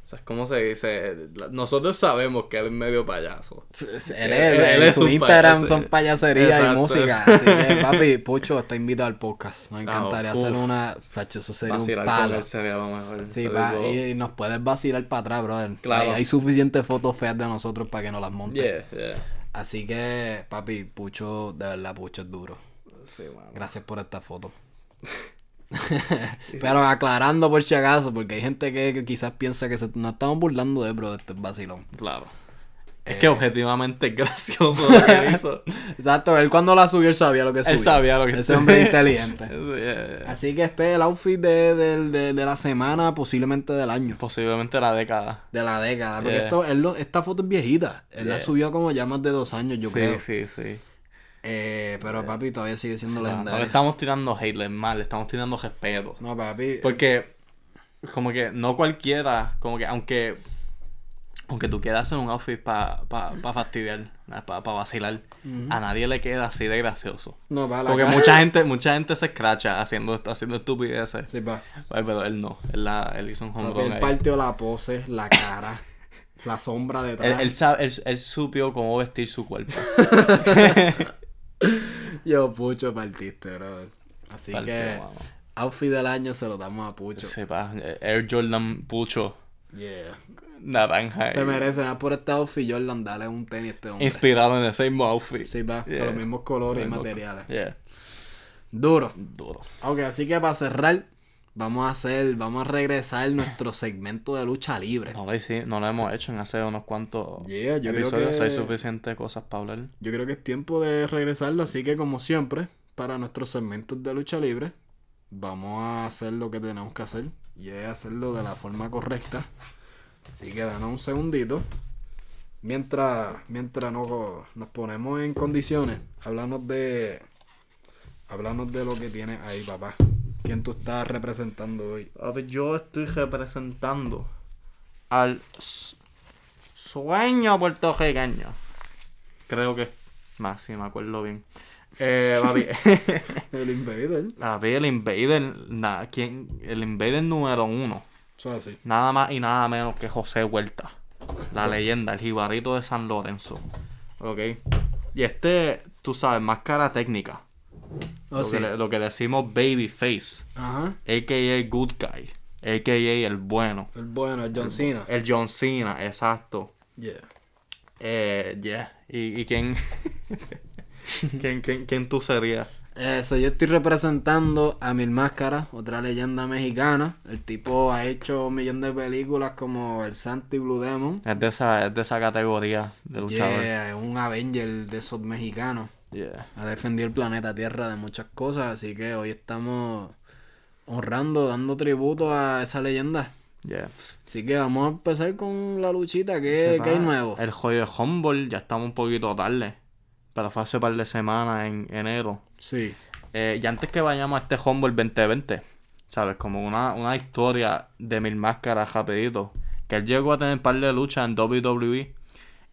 Speaker 1: O sea, ¿cómo se dice? Nosotros sabemos que él es medio payaso.
Speaker 2: Él es,
Speaker 1: Él-
Speaker 2: en
Speaker 1: es
Speaker 2: su
Speaker 1: un
Speaker 2: Instagram
Speaker 1: payaso.
Speaker 2: son payaserías y música. [laughs] Así que, papi, Pucho está invitado al podcast. Nos encantaría
Speaker 1: uf.
Speaker 2: hacer una. Facho, eso sería un
Speaker 1: Vacilar con
Speaker 2: palo.
Speaker 1: sería lo mejor.
Speaker 2: Sí, pa, y nos puedes vacilar para atrás, brother.
Speaker 1: Claro.
Speaker 2: Hay, hay suficientes fotos feas de nosotros para que nos las.
Speaker 1: Yeah, yeah.
Speaker 2: Así que, papi, Pucho, de verdad, Pucho es duro.
Speaker 1: Sí, mano.
Speaker 2: Gracias por esta foto. [laughs] [laughs] Pero aclarando por si acaso, porque hay gente que, que quizás piensa que se, nos estamos burlando de, bro, esto es vacilón.
Speaker 1: Claro. Es
Speaker 2: Eh.
Speaker 1: que objetivamente es gracioso lo que hizo. [laughs]
Speaker 2: Exacto, él cuando la subió, él sabía lo que subía.
Speaker 1: Él sabía lo que
Speaker 2: Ese hombre es [laughs] inteligente.
Speaker 1: Sí, yeah, yeah.
Speaker 2: Así que este es el outfit de, de- de- de la semana, posiblemente del año.
Speaker 1: Posiblemente la década.
Speaker 2: De la década. Porque
Speaker 1: Yeah.
Speaker 2: esto, él lo- esta foto es viejita. Él la subió como ya más de dos años, yo
Speaker 1: sí,
Speaker 2: creo.
Speaker 1: sí, sí.
Speaker 2: Eh, pero papi todavía sigue siendo
Speaker 1: No, no
Speaker 2: legendario.
Speaker 1: le estamos tirando hate, mal, le estamos tirando respeto.
Speaker 2: No, papi.
Speaker 1: Porque, como que no cualquiera, como que aunque aunque tú quieras hacer un outfit para pa, pa fastidiar, para pa vacilar, a nadie le queda así de gracioso.
Speaker 2: no, pa, la
Speaker 1: Porque
Speaker 2: cara-
Speaker 1: mucha gente, mucha gente se escracha haciendo, haciendo estupideces.
Speaker 2: Sí.
Speaker 1: Ay, pero él no, él, la, él hizo un home run
Speaker 2: él
Speaker 1: ahí.
Speaker 2: partió la pose, la cara, la sombra
Speaker 1: Él,
Speaker 2: detrás.
Speaker 1: él, sabe- él, él supió cómo vestir su cuerpo. [laughs] [laughs]
Speaker 2: Yo, Pucho, partiste, brother. Así
Speaker 1: Partió,
Speaker 2: que,
Speaker 1: mano.
Speaker 2: outfit del año se lo damos a Pucho.
Speaker 1: Sepa, Air Jordan Pucho
Speaker 2: Yeah.
Speaker 1: naranja.
Speaker 2: Se merece, nada por este outfit, Jordan, dale un tenis a este hombre.
Speaker 1: Inspirado en el mismo outfit.
Speaker 2: Sí, va,
Speaker 1: Yeah.
Speaker 2: con los mismos colores y materiales.
Speaker 1: Yeah,
Speaker 2: Duro.
Speaker 1: duro.
Speaker 2: Ok, así que para cerrar, vamos a hacer, vamos a regresar nuestro segmento de lucha libre.
Speaker 1: No lo, hici- no lo hemos hecho en hace unos cuantos
Speaker 2: Yeah, yo creo
Speaker 1: episodios.
Speaker 2: que-
Speaker 1: Hay suficientes cosas para hablar.
Speaker 2: Yo creo que es tiempo de regresarlo, así que como siempre, para nuestros segmentos de lucha libre, vamos a hacer lo que tenemos que hacer y es hacerlo de la forma correcta. Así que danos un segundito. Mientras, mientras nos, nos ponemos en condiciones, háblanos de. Háblanos de lo que tienes ahí, papá. ¿Quién tú estás representando hoy?
Speaker 1: A ver, yo estoy representando al sueño puertorriqueño. Creo que más, si me acuerdo bien. [laughs] Eh, papi, [laughs]
Speaker 2: El Invader.
Speaker 1: papi, el Invader, na- ¿quién? el Invader número uno.
Speaker 2: Eso es así.
Speaker 1: Nada más y nada menos que José Huerta. La leyenda, el jibarito de San Lorenzo. Ok. Y este, tú sabes, máscara técnica.
Speaker 2: Oh,
Speaker 1: lo,
Speaker 2: sí.
Speaker 1: que le, lo que le decimos babyface.
Speaker 2: Ajá.
Speaker 1: A.K.A. Good Guy. A.K.A. el bueno.
Speaker 2: El bueno, el John Cena.
Speaker 1: El John Cena, exacto.
Speaker 2: Yeah.
Speaker 1: Eh, yeah. ¿Y, y quién? [laughs] ¿Quién, quién, quién tú serías?
Speaker 2: Eso, yo estoy representando a Mil Máscara, otra leyenda mexicana. El tipo ha hecho un millón de películas como El Santo y Blue Demon.
Speaker 1: Es de esa, es de esa categoría de luchador.
Speaker 2: Yeah, es un Avenger de esos mexicanos.
Speaker 1: Yeah.
Speaker 2: Ha defendido el planeta Tierra de muchas cosas, así que hoy estamos honrando, dando tributo a esa leyenda.
Speaker 1: Yeah.
Speaker 2: Así que vamos a empezar con la luchita. ¿Qué, ¿qué hay nuevo?
Speaker 1: El joyo de Humboldt ya estamos un poquito tarde. Pero fue hace par de semanas en enero.
Speaker 2: Sí.
Speaker 1: Eh, y antes que vayamos a este Humboldt 2020, ¿sabes? Como una, una historia de mil máscaras rapidito. Que él llegó a tener un par de luchas en WWE.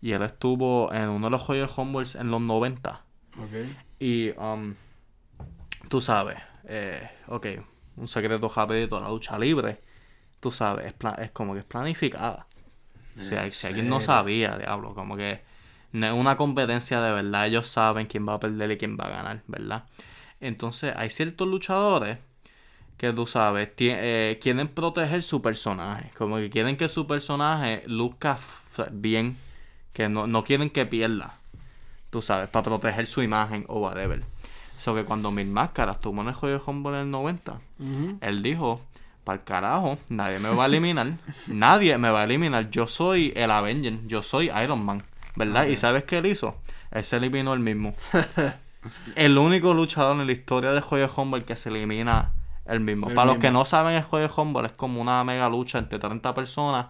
Speaker 1: Y él estuvo en uno de los Joyos Humboldt en los 90. Y, um, tú sabes, eh, ok, un secreto rapidito, la lucha libre, tú sabes, es, pla- es como que es planificada. O sea,
Speaker 2: ¿En
Speaker 1: si alguien no sabía, diablo, como que no es una competencia de verdad, ellos saben quién va a perder y quién va a ganar, ¿verdad? Entonces, hay ciertos luchadores que tú sabes, eh, quieren proteger su personaje. Como que quieren que su personaje luzca bien. Que no, no quieren que pierda. Tú sabes, para proteger su imagen o whatever. So que cuando Mil Máscaras tuvo en el juego de Humble en el 90, él dijo, para el carajo, nadie me va a eliminar. [laughs] nadie me va a eliminar. Yo soy el Avenger, yo soy Iron Man. ¿Verdad? ¿Y sabes qué él hizo? Él se eliminó él mismo. [laughs] el único luchador en la historia del juego de Humble que se elimina él mismo. Para los que no saben, el juego de Humble es como una mega lucha entre 30 personas.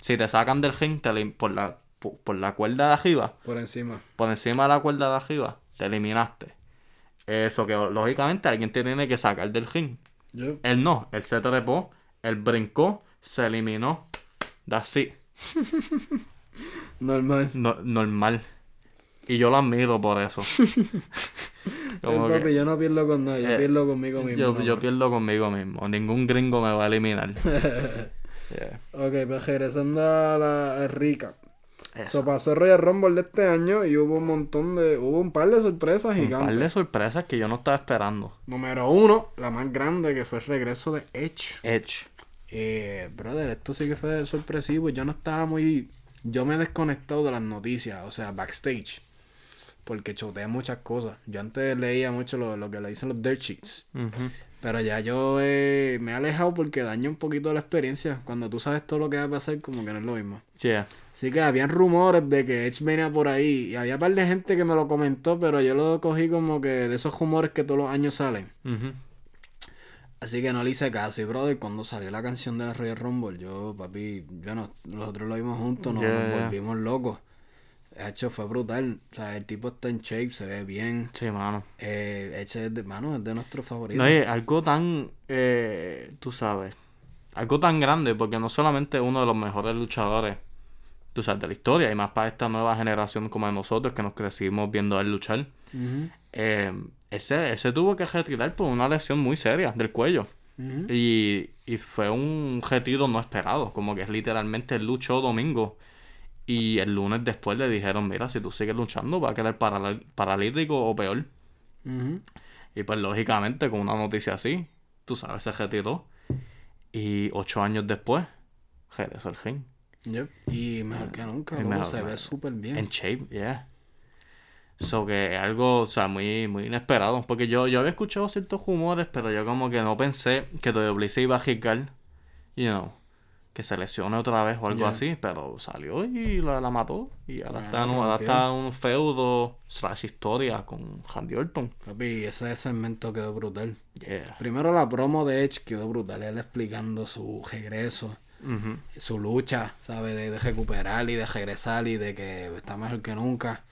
Speaker 1: Si te sacan del ring te por, la, por, por la cuerda de arriba,
Speaker 2: Por encima.
Speaker 1: por encima de la cuerda de arriba, te eliminaste. Eso que lógicamente alguien te tiene que sacar del ring. Él no, él se trepó, él brincó, se eliminó. Así,
Speaker 2: Normal.
Speaker 1: no, normal. Y yo lo admiro por eso. [laughs] Como que,
Speaker 2: papi, yo no pierdo con nadie, yo
Speaker 1: eh,
Speaker 2: pierdo conmigo mismo.
Speaker 1: yo, yo pierdo conmigo mismo. Ningún gringo me va a eliminar. [laughs] Yeah.
Speaker 2: Ok, pues regresando a la rica.
Speaker 1: Eso.
Speaker 2: Eso pasó el Royal Rumble de este año y hubo un montón de. Hubo un par de sorpresas
Speaker 1: Un
Speaker 2: gigantes.
Speaker 1: par de sorpresas que yo no estaba esperando.
Speaker 2: Número uno, la más grande, que fue el regreso de Edge.
Speaker 1: Edge.
Speaker 2: Eh, brother, esto sí que fue sorpresivo. Yo no estaba muy. Yo me he desconectado de las noticias, o sea, backstage. Porque choteé muchas cosas. Yo antes leía mucho lo, lo que le dicen los dirt sheets. Pero ya yo eh, me he alejado porque daña un poquito la experiencia. Cuando tú sabes todo lo que va a pasar, como que no es lo mismo.
Speaker 1: Yeah.
Speaker 2: Así que habían rumores de que Edge venía por ahí. Y había par de gente que me lo comentó, pero yo lo cogí como que de esos rumores que todos los años salen. Así que no le hice caso. Y brother, cuando salió la canción de la Royal Rumble, yo, papi, yo no, nosotros lo vimos juntos, nos,
Speaker 1: Yeah,
Speaker 2: nos
Speaker 1: yeah.
Speaker 2: volvimos locos. De hecho, fue brutal. O sea, el tipo está en shape, se ve bien.
Speaker 1: Sí, mano.
Speaker 2: Eh, Edge es de, mano, es de nuestros favoritos.
Speaker 1: No, y algo tan, eh, tú sabes, algo tan grande, porque no solamente uno de los mejores luchadores, tú sabes, de la historia, y más para esta nueva generación como nosotros, que nos crecimos viendo a él luchar,
Speaker 2: Ujú,
Speaker 1: eh, él, se, él se tuvo que retirar por una lesión muy seria del cuello. Y, y fue un retiro no esperado, como que literalmente él luchó domingo. Y el lunes después le dijeron, mira, si tú sigues luchando va a quedar paral- paralítico o peor. Y pues lógicamente con una noticia así, tú sabes, se retiró. Y ocho años después, regresó al ring.
Speaker 2: Yep. Y mejor que nunca, loco,
Speaker 1: mejor,
Speaker 2: se ve súper bien.
Speaker 1: En shape, yeah. So que es algo, o sea, muy, muy inesperado. Porque yo, yo había escuchado ciertos rumores, pero yo como que no pensé que WWE se iba a arriesgar, you know, que se lesione otra vez o algo
Speaker 2: Yeah.
Speaker 1: así. Pero salió y la, la mató. Y ahora
Speaker 2: Ah,
Speaker 1: está, un- ahora está un feudo slash historia con Randy Orton.
Speaker 2: Papi, ese segmento quedó brutal.
Speaker 1: Yeah.
Speaker 2: Primero la promo de Edge quedó brutal. Él explicando su regreso, Su lucha, ¿sabes? De, de recuperar y de regresar y de que está mejor que nunca.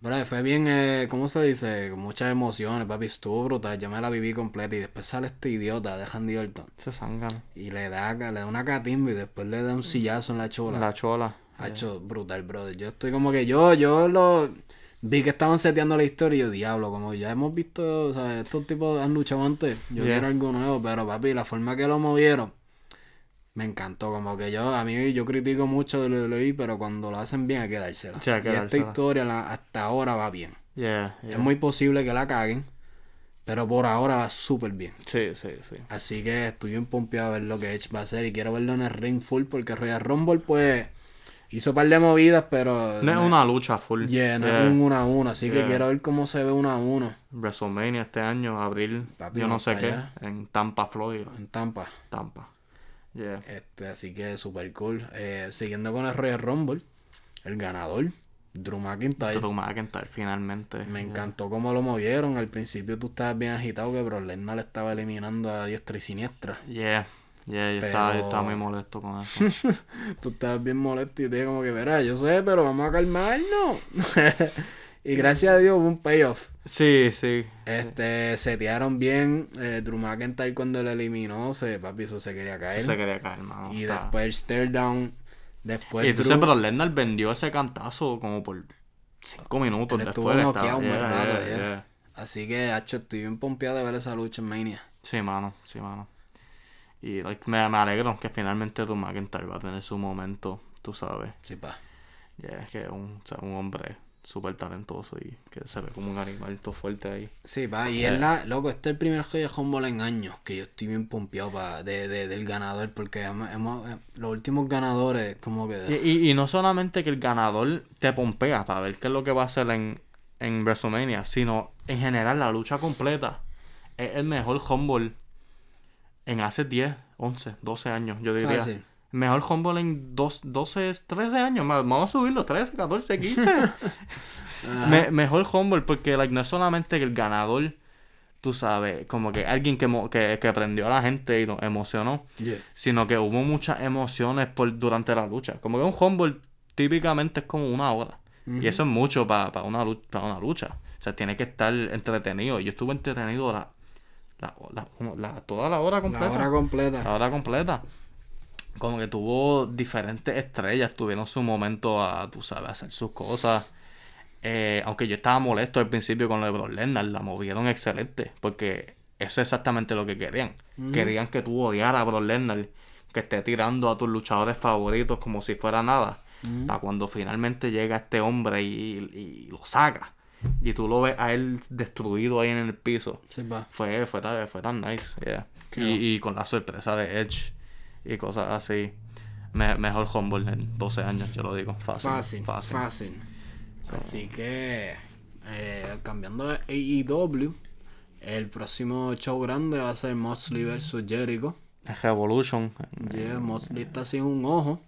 Speaker 2: Bro, fue bien, eh, ¿cómo se dice? Muchas emociones, papi. Estuvo brutal. Yo me la viví completa y después sale este idiota de Randy Orton.
Speaker 1: Se sangan.
Speaker 2: Y le da, le da una catimba y después le da un sillazo en la chola.
Speaker 1: La chola.
Speaker 2: Ha hecho brutal, brother. Yo estoy como que yo, yo lo vi que estaban seteando la historia y yo, diablo, como ya hemos visto, o sea, estos tipos han luchado antes. Yo
Speaker 1: Yeah.
Speaker 2: quiero algo nuevo, pero papi, la forma que lo movieron, me encantó. Como que yo, a mí, yo critico mucho de lo de pero cuando lo hacen bien hay que dársela.
Speaker 1: Sí, hay que
Speaker 2: y esta historia la- hasta ahora va bien.
Speaker 1: Yeah, yeah.
Speaker 2: Es muy posible que la caguen, pero por ahora va súper bien.
Speaker 1: Sí, sí, sí.
Speaker 2: Así que estoy bien pompeado a ver lo que Edge va a hacer y quiero verlo en el ring full porque Royal Rumble pues hizo un par de movidas pero
Speaker 1: No es una lucha full.
Speaker 2: yeah, no
Speaker 1: Yeah.
Speaker 2: es un 1 a 1, así que quiero ver cómo se ve 1 a 1
Speaker 1: WrestleMania este año, abril,
Speaker 2: Papi,
Speaker 1: yo no sé qué, en Tampa, Florida.
Speaker 2: en Tampa.
Speaker 1: Tampa. Yeah.
Speaker 2: Este, así que super cool. Eh, siguiendo con el Royal Rumble, el ganador, Drew McIntyre.
Speaker 1: Drew McIntyre finalmente.
Speaker 2: Me
Speaker 1: Yeah.
Speaker 2: encantó cómo lo movieron. Al principio tú estabas bien agitado que Brock Lesnar le estaba eliminando a diestra y siniestra.
Speaker 1: Yeah. Yeah, yo, estaba, yo estaba muy molesto con eso. [laughs]
Speaker 2: Tú estabas bien molesto y te como que, verá, yo sé, pero vamos a calmarnos. [laughs] y gracias a Dios hubo un payoff.
Speaker 1: sí, sí.
Speaker 2: Este, setearon bien. Eh, Drew McIntyre cuando lo eliminó, se, papi, eso se quería caer.
Speaker 1: se quería caer, mano.
Speaker 2: y después el stare down. Después
Speaker 1: Y entonces,
Speaker 2: Drew-
Speaker 1: pero Lesnar vendió ese cantazo como por cinco minutos
Speaker 2: Él estuvo
Speaker 1: después.
Speaker 2: noqueado
Speaker 1: yeah,
Speaker 2: rato,
Speaker 1: yeah,
Speaker 2: ya.
Speaker 1: yeah.
Speaker 2: Así que, hacho, estoy bien pompeado de ver esa lucha en Mania.
Speaker 1: Sí, mano, sí, mano. Y like, me, me alegro que finalmente Drew McIntyre va a tener su momento, tú sabes.
Speaker 2: Sí, pa.
Speaker 1: Yeah, es que un, o sea, un hombre súper talentoso y que se ve como un animal todo fuerte ahí.
Speaker 2: Sí, va, y
Speaker 1: Eh.
Speaker 2: es la, loco, este es el primer juego de Humble en años que yo estoy bien pompeado pa, de, de- del ganador, porque hemos, hemos- eh, los últimos ganadores, como
Speaker 1: Y,
Speaker 2: que.
Speaker 1: y, y no solamente que el ganador te pompea para ver qué es lo que va a hacer en, en WrestleMania, sino en general la lucha completa. Es el mejor Humble en hace 10, 11, 12 años, yo diría.
Speaker 2: Fácil.
Speaker 1: Mejor Humble en dos, 12, 13 años más. Vamos a subirlo, 13, 14, 15.
Speaker 2: Ajá.
Speaker 1: Me- mejor Humble porque like, no es solamente el ganador, tú sabes, como que alguien que, que, que prendió a la gente y nos emocionó,
Speaker 2: Yeah.
Speaker 1: sino que hubo muchas emociones por, durante la lucha. Como que un Humble típicamente es como una hora. Y eso es mucho para una, lu- pa' una lucha. O sea, tiene que estar entretenido. Yo estuve entretenido la, la, la- la- toda la hora completa.
Speaker 2: La hora completa.
Speaker 1: La hora completa. Como que tuvo diferentes estrellas, tuvieron su momento a, tú sabes, hacer sus cosas. Eh, aunque yo estaba molesto al principio con lo de Brock Lesnar, la movieron excelente, porque eso es exactamente lo que querían. Querían que tú odiaras a Brock Lesnar, que esté tirando a tus luchadores favoritos como si fuera nada. Para cuando finalmente llega este hombre y, y lo saca. Y tú lo ves a él destruido ahí en el piso.
Speaker 2: Sí.
Speaker 1: Fue, fue, tan, fue tan nice, yeah. Y con la sorpresa de Edge y cosas así. Me- mejor Humble en 12 años, yo lo digo. Fácil.
Speaker 2: Fácil, fácil. Así que, eh, cambiando de AEW, el próximo show grande va a ser Moxley vs Jericho.
Speaker 1: Revolution.
Speaker 2: Yeah, Moxley está sin un ojo.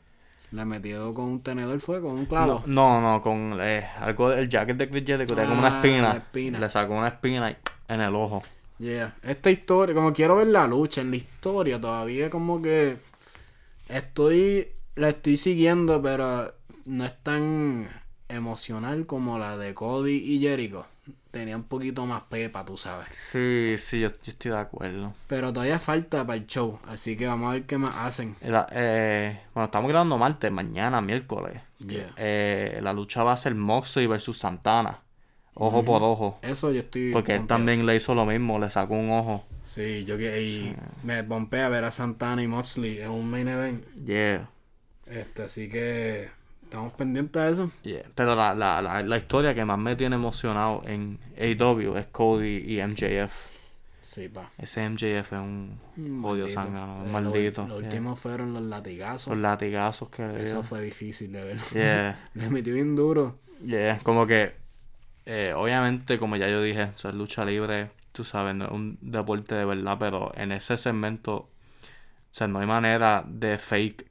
Speaker 2: Le metió con un tenedor, fue con un clavo.
Speaker 1: No, no, con eh, algo del jacket de Chris Jericho, tenía como una
Speaker 2: Ah,
Speaker 1: espina.
Speaker 2: la espina.
Speaker 1: Le sacó una espina en el ojo.
Speaker 2: Yeah. Esta historia, como quiero ver la lucha en la historia, todavía como que estoy, la estoy siguiendo, pero no es tan emocional como la de Cody y Jericho. Tenía un poquito más pepa, tú sabes.
Speaker 1: Sí, sí, yo, yo estoy de acuerdo.
Speaker 2: Pero todavía falta para el show, así que vamos a ver qué más hacen.
Speaker 1: La- eh, bueno, estamos grabando martes, mañana, miércoles.
Speaker 2: Yeah.
Speaker 1: Eh, la lucha va a ser Moxley versus Santana. Ojo por ojo.
Speaker 2: Eso yo estoy.
Speaker 1: Porque él también le hizo lo mismo, le sacó un ojo.
Speaker 2: Sí, yo que y me pompea ver a Santana y Moxley en un main event.
Speaker 1: Yeah.
Speaker 2: Este, así que estamos pendientes de eso.
Speaker 1: Yeah. Pero la, la, la, la historia que más me tiene emocionado en AEW es Cody y MJF.
Speaker 2: Sí, pa.
Speaker 1: Ese MJF es un odio
Speaker 2: Eh,
Speaker 1: un
Speaker 2: lo-
Speaker 1: maldito.
Speaker 2: Los
Speaker 1: yeah.
Speaker 2: últimos fueron los latigazos.
Speaker 1: Los latigazos que
Speaker 2: Eso fue difícil de ver.
Speaker 1: Yeah. [laughs]
Speaker 2: Le metió bien duro.
Speaker 1: Yeah. Como que, eh, obviamente, como ya yo dije, eso es lucha libre, tú sabes, no es un deporte de verdad, pero en ese segmento, o sea, no hay manera de fake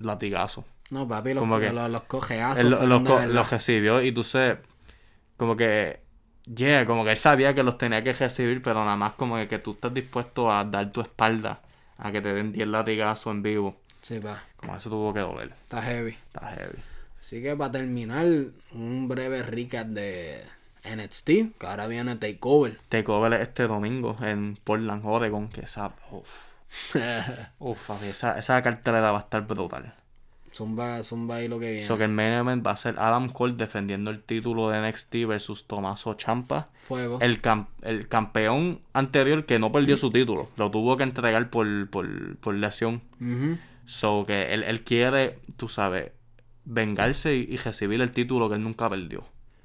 Speaker 1: latigazo.
Speaker 2: No, papi, los,
Speaker 1: Como
Speaker 2: co-
Speaker 1: que-
Speaker 2: los, los cojeazos
Speaker 1: los co- recibió y tú sé, como que, yeah, como que él sabía que los tenía que recibir, pero nada más como que, que tú estás dispuesto a dar tu espalda a que te den 10 latigazos en vivo.
Speaker 2: Sí, pa.
Speaker 1: Como eso tuvo que doler.
Speaker 2: Está heavy.
Speaker 1: Está heavy.
Speaker 2: Así que para terminar, un breve recap de NXT, que ahora viene Takeover. [laughs]
Speaker 1: Takeover es este domingo en Portland, Oregon, que esa, uf, uf, papi, esa, esa cartelera va a estar brutal.
Speaker 2: zumba, zumba ahí lo que viene.
Speaker 1: So que el main event va a ser Adam Cole defendiendo el título de NXT versus Tommaso Champa.
Speaker 2: Fuego.
Speaker 1: El, cam- el campeón anterior que no perdió su [clears throat] título, lo tuvo que entregar por, por, por lesión. So que él, él quiere, tú sabes, vengarse y, y recibir el título que él nunca perdió.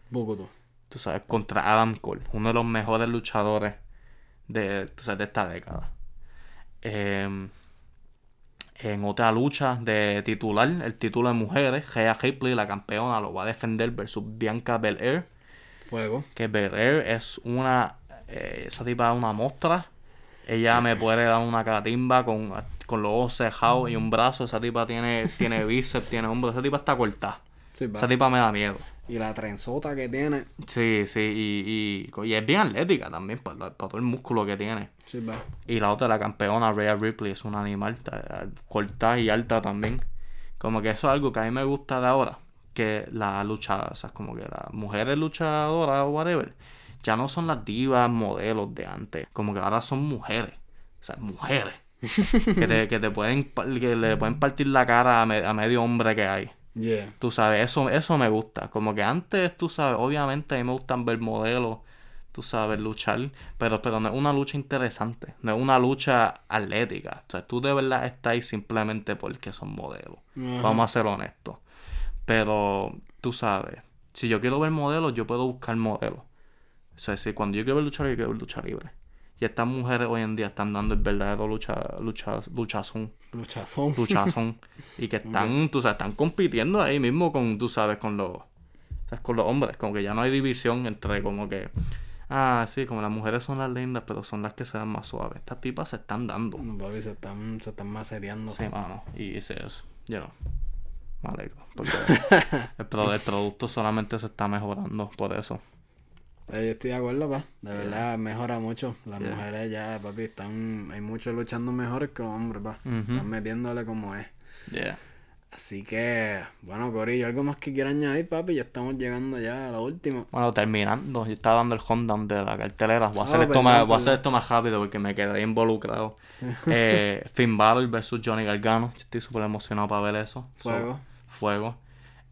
Speaker 2: Bukutu.
Speaker 1: Tú sabes, contra Adam Cole, uno de los mejores luchadores de, tú sabes, de esta década. Em, en otra lucha de titular, el título de mujeres, Rhea Ripley, la campeona, lo va a defender versus Bianca Belair.
Speaker 2: Fuego.
Speaker 1: Que Belair es una. eh, esa tipa es una mostra. Ella me puede dar una catimba con, con los ojos cejados y un brazo. Esa tipa tiene, tiene bíceps, tiene hombros. Esa tipa está cortada.
Speaker 2: Sí.
Speaker 1: Esa tipa me da miedo.
Speaker 2: Y la trenzota que tiene.
Speaker 1: Sí, sí, y, y, y es bien atlética también, para, para todo el músculo que tiene.
Speaker 2: Sí, pa.
Speaker 1: Y la otra, la campeona, Rhea Ripley, es un animal, ta- corta y alta también. Como que eso es algo que a mí me gusta de ahora. Que la lucha, o sea, como que las mujeres luchadoras o whatever, ya no son las divas modelos de antes. Como que ahora son mujeres. O sea, mujeres. [laughs] que, te, que te pueden, que le pueden partir la cara a, me- a medio hombre que hay.
Speaker 2: Yeah.
Speaker 1: Tú sabes, eso, eso me gusta. Como que antes, tú sabes, obviamente a mí me gustan ver modelos, tú sabes, luchar, pero, pero no es una lucha interesante, no es una lucha atlética. O sea, tú de verdad estás ahí simplemente porque son modelos. Vamos a ser honestos. Pero, tú sabes, Si yo quiero ver modelos, yo puedo buscar modelos. O sea, si cuando yo quiero ver lucha libre, yo quiero ver lucha libre. Y estas mujeres hoy en día están dando el verdadero lucha, lucha, luchazón.
Speaker 2: Luchazón.
Speaker 1: Luchazón. [laughs] y que están, tú sabes, están compitiendo ahí mismo con, tú sabes, con los, ¿sabes? con los hombres. Como que ya no hay división entre como que, ah, sí, como las mujeres son las lindas, pero son las que se dan más suaves. Estas tipas se están dando.
Speaker 2: No, papi, se están, se están macereando.
Speaker 1: Sí, mano. Y ese es, you know, me alegro. Porque [laughs] el producto solamente se está mejorando por eso.
Speaker 2: Eh, Yo estoy de acuerdo, pa. De verdad, mejora mucho. Las
Speaker 1: Yeah.
Speaker 2: mujeres ya, papi, están... Hay muchos luchando mejores que los hombres, pa. Están metiéndole como es.
Speaker 1: Yeah.
Speaker 2: Así que, bueno, Corillo, ¿algo más que quiera añadir, papi? Ya estamos llegando ya a la última.
Speaker 1: Bueno, terminando, yo estaba dando el rundown de la cartelera. Voy a hacer,
Speaker 2: Ah,
Speaker 1: esto,
Speaker 2: perdón,
Speaker 1: más, voy a
Speaker 2: perdón.
Speaker 1: hacer esto más rápido porque me quedé involucrado.
Speaker 2: Sí.
Speaker 1: Eh, [laughs] Finn Balor versus Johnny Gargano. Yo estoy súper emocionado para ver eso. So,
Speaker 2: Fuego.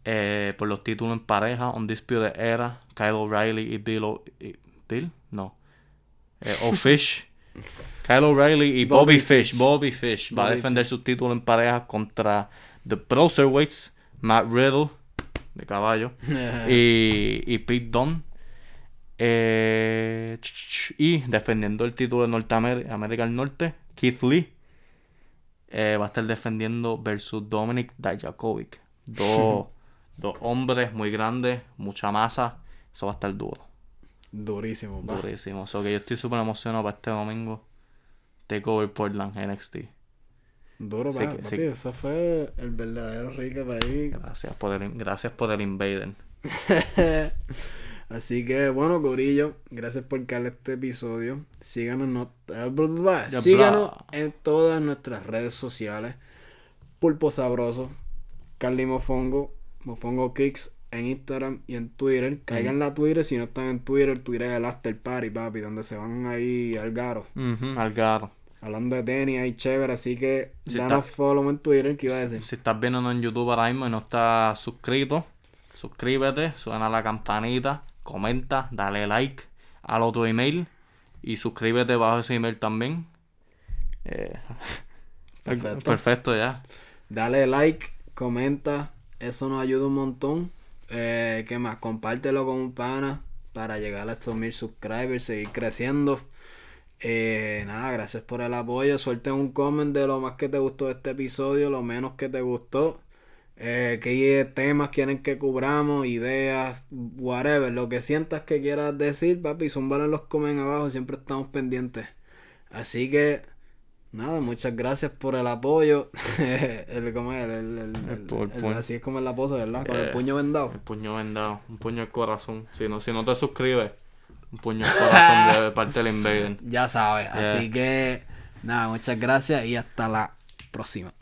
Speaker 1: Eh, por los títulos en pareja, Undisputed Era, Kyle O'Reilly y Bill... O- y- ¿Bill? No. Eh, o [laughs] Fish. Kyle O'Reilly y Bobby,
Speaker 2: Bobby
Speaker 1: Fish. Bobby Fish va a
Speaker 2: Bobby
Speaker 1: defender su título en pareja contra The Browserweights, Matt Riddle, de caballo, [laughs] y, y Pete Dunne. Eh, y defendiendo el título de Norteamérica América del Norte, Keith Lee eh, va a estar defendiendo versus Dominic Dijakovic. [laughs] Dos, dos hombres muy grandes, mucha masa. Eso va a estar duro,
Speaker 2: Durísimo, pa.
Speaker 1: durísimo. So que yo estoy súper emocionado para este domingo. Takeover Portland NXT.
Speaker 2: Duro, pa.
Speaker 1: que-
Speaker 2: papi,
Speaker 1: sí.
Speaker 2: eso fue el verdadero rico ahí.
Speaker 1: Gracias por el, gracias por el Invader. [laughs]
Speaker 2: Así que bueno, Corillo, gracias por caer este episodio. Síganos, no- eh, Síganos en todas nuestras redes sociales. Pulpo Sabroso, Carly Mofongo, Mofongo Kicks en Instagram y en Twitter. Caigan a Twitter si no están en Twitter. Twitter es el After Party, papi, donde se van ahí al garo.
Speaker 1: Ujú, Algaro.
Speaker 2: Hablando de tenis ahí chévere, así que
Speaker 1: Sí,
Speaker 2: danos
Speaker 1: está.
Speaker 2: follow en Twitter, ¿qué iba a decir?
Speaker 1: Si estás viendo en YouTube ahora mismo y no estás suscrito, suscríbete, suena la campanita, comenta, dale like al otro email y suscríbete bajo ese email también. Eh, [laughs]
Speaker 2: Perfecto.
Speaker 1: Perfecto, ya.
Speaker 2: Dale like, comenta, eso nos ayuda un montón. Eh, ¿Qué más? Compártelo con un pana para llegar a estos mil subscribers, seguir creciendo. Eh, nada, gracias por el apoyo. Suelte un comment de lo más que te gustó de este episodio, lo menos que te gustó. Eh, qué temas quieren que cubramos, ideas, whatever, lo que sientas que quieras decir, papi, zúmbalo en los comen abajo, siempre estamos pendientes. Así que, nada, muchas gracias por el apoyo. [laughs] el, ¿cómo es? El, el- así es como es la pose, ¿verdad? Con el
Speaker 1: Eh,
Speaker 2: puño vendado.
Speaker 1: El puño vendado, un puño al corazón. Si no, si no te suscribes, un puño al corazón [laughs] de parte del Invader.
Speaker 2: Ya sabes,
Speaker 1: Yeah.
Speaker 2: así que, nada, muchas gracias y hasta la próxima.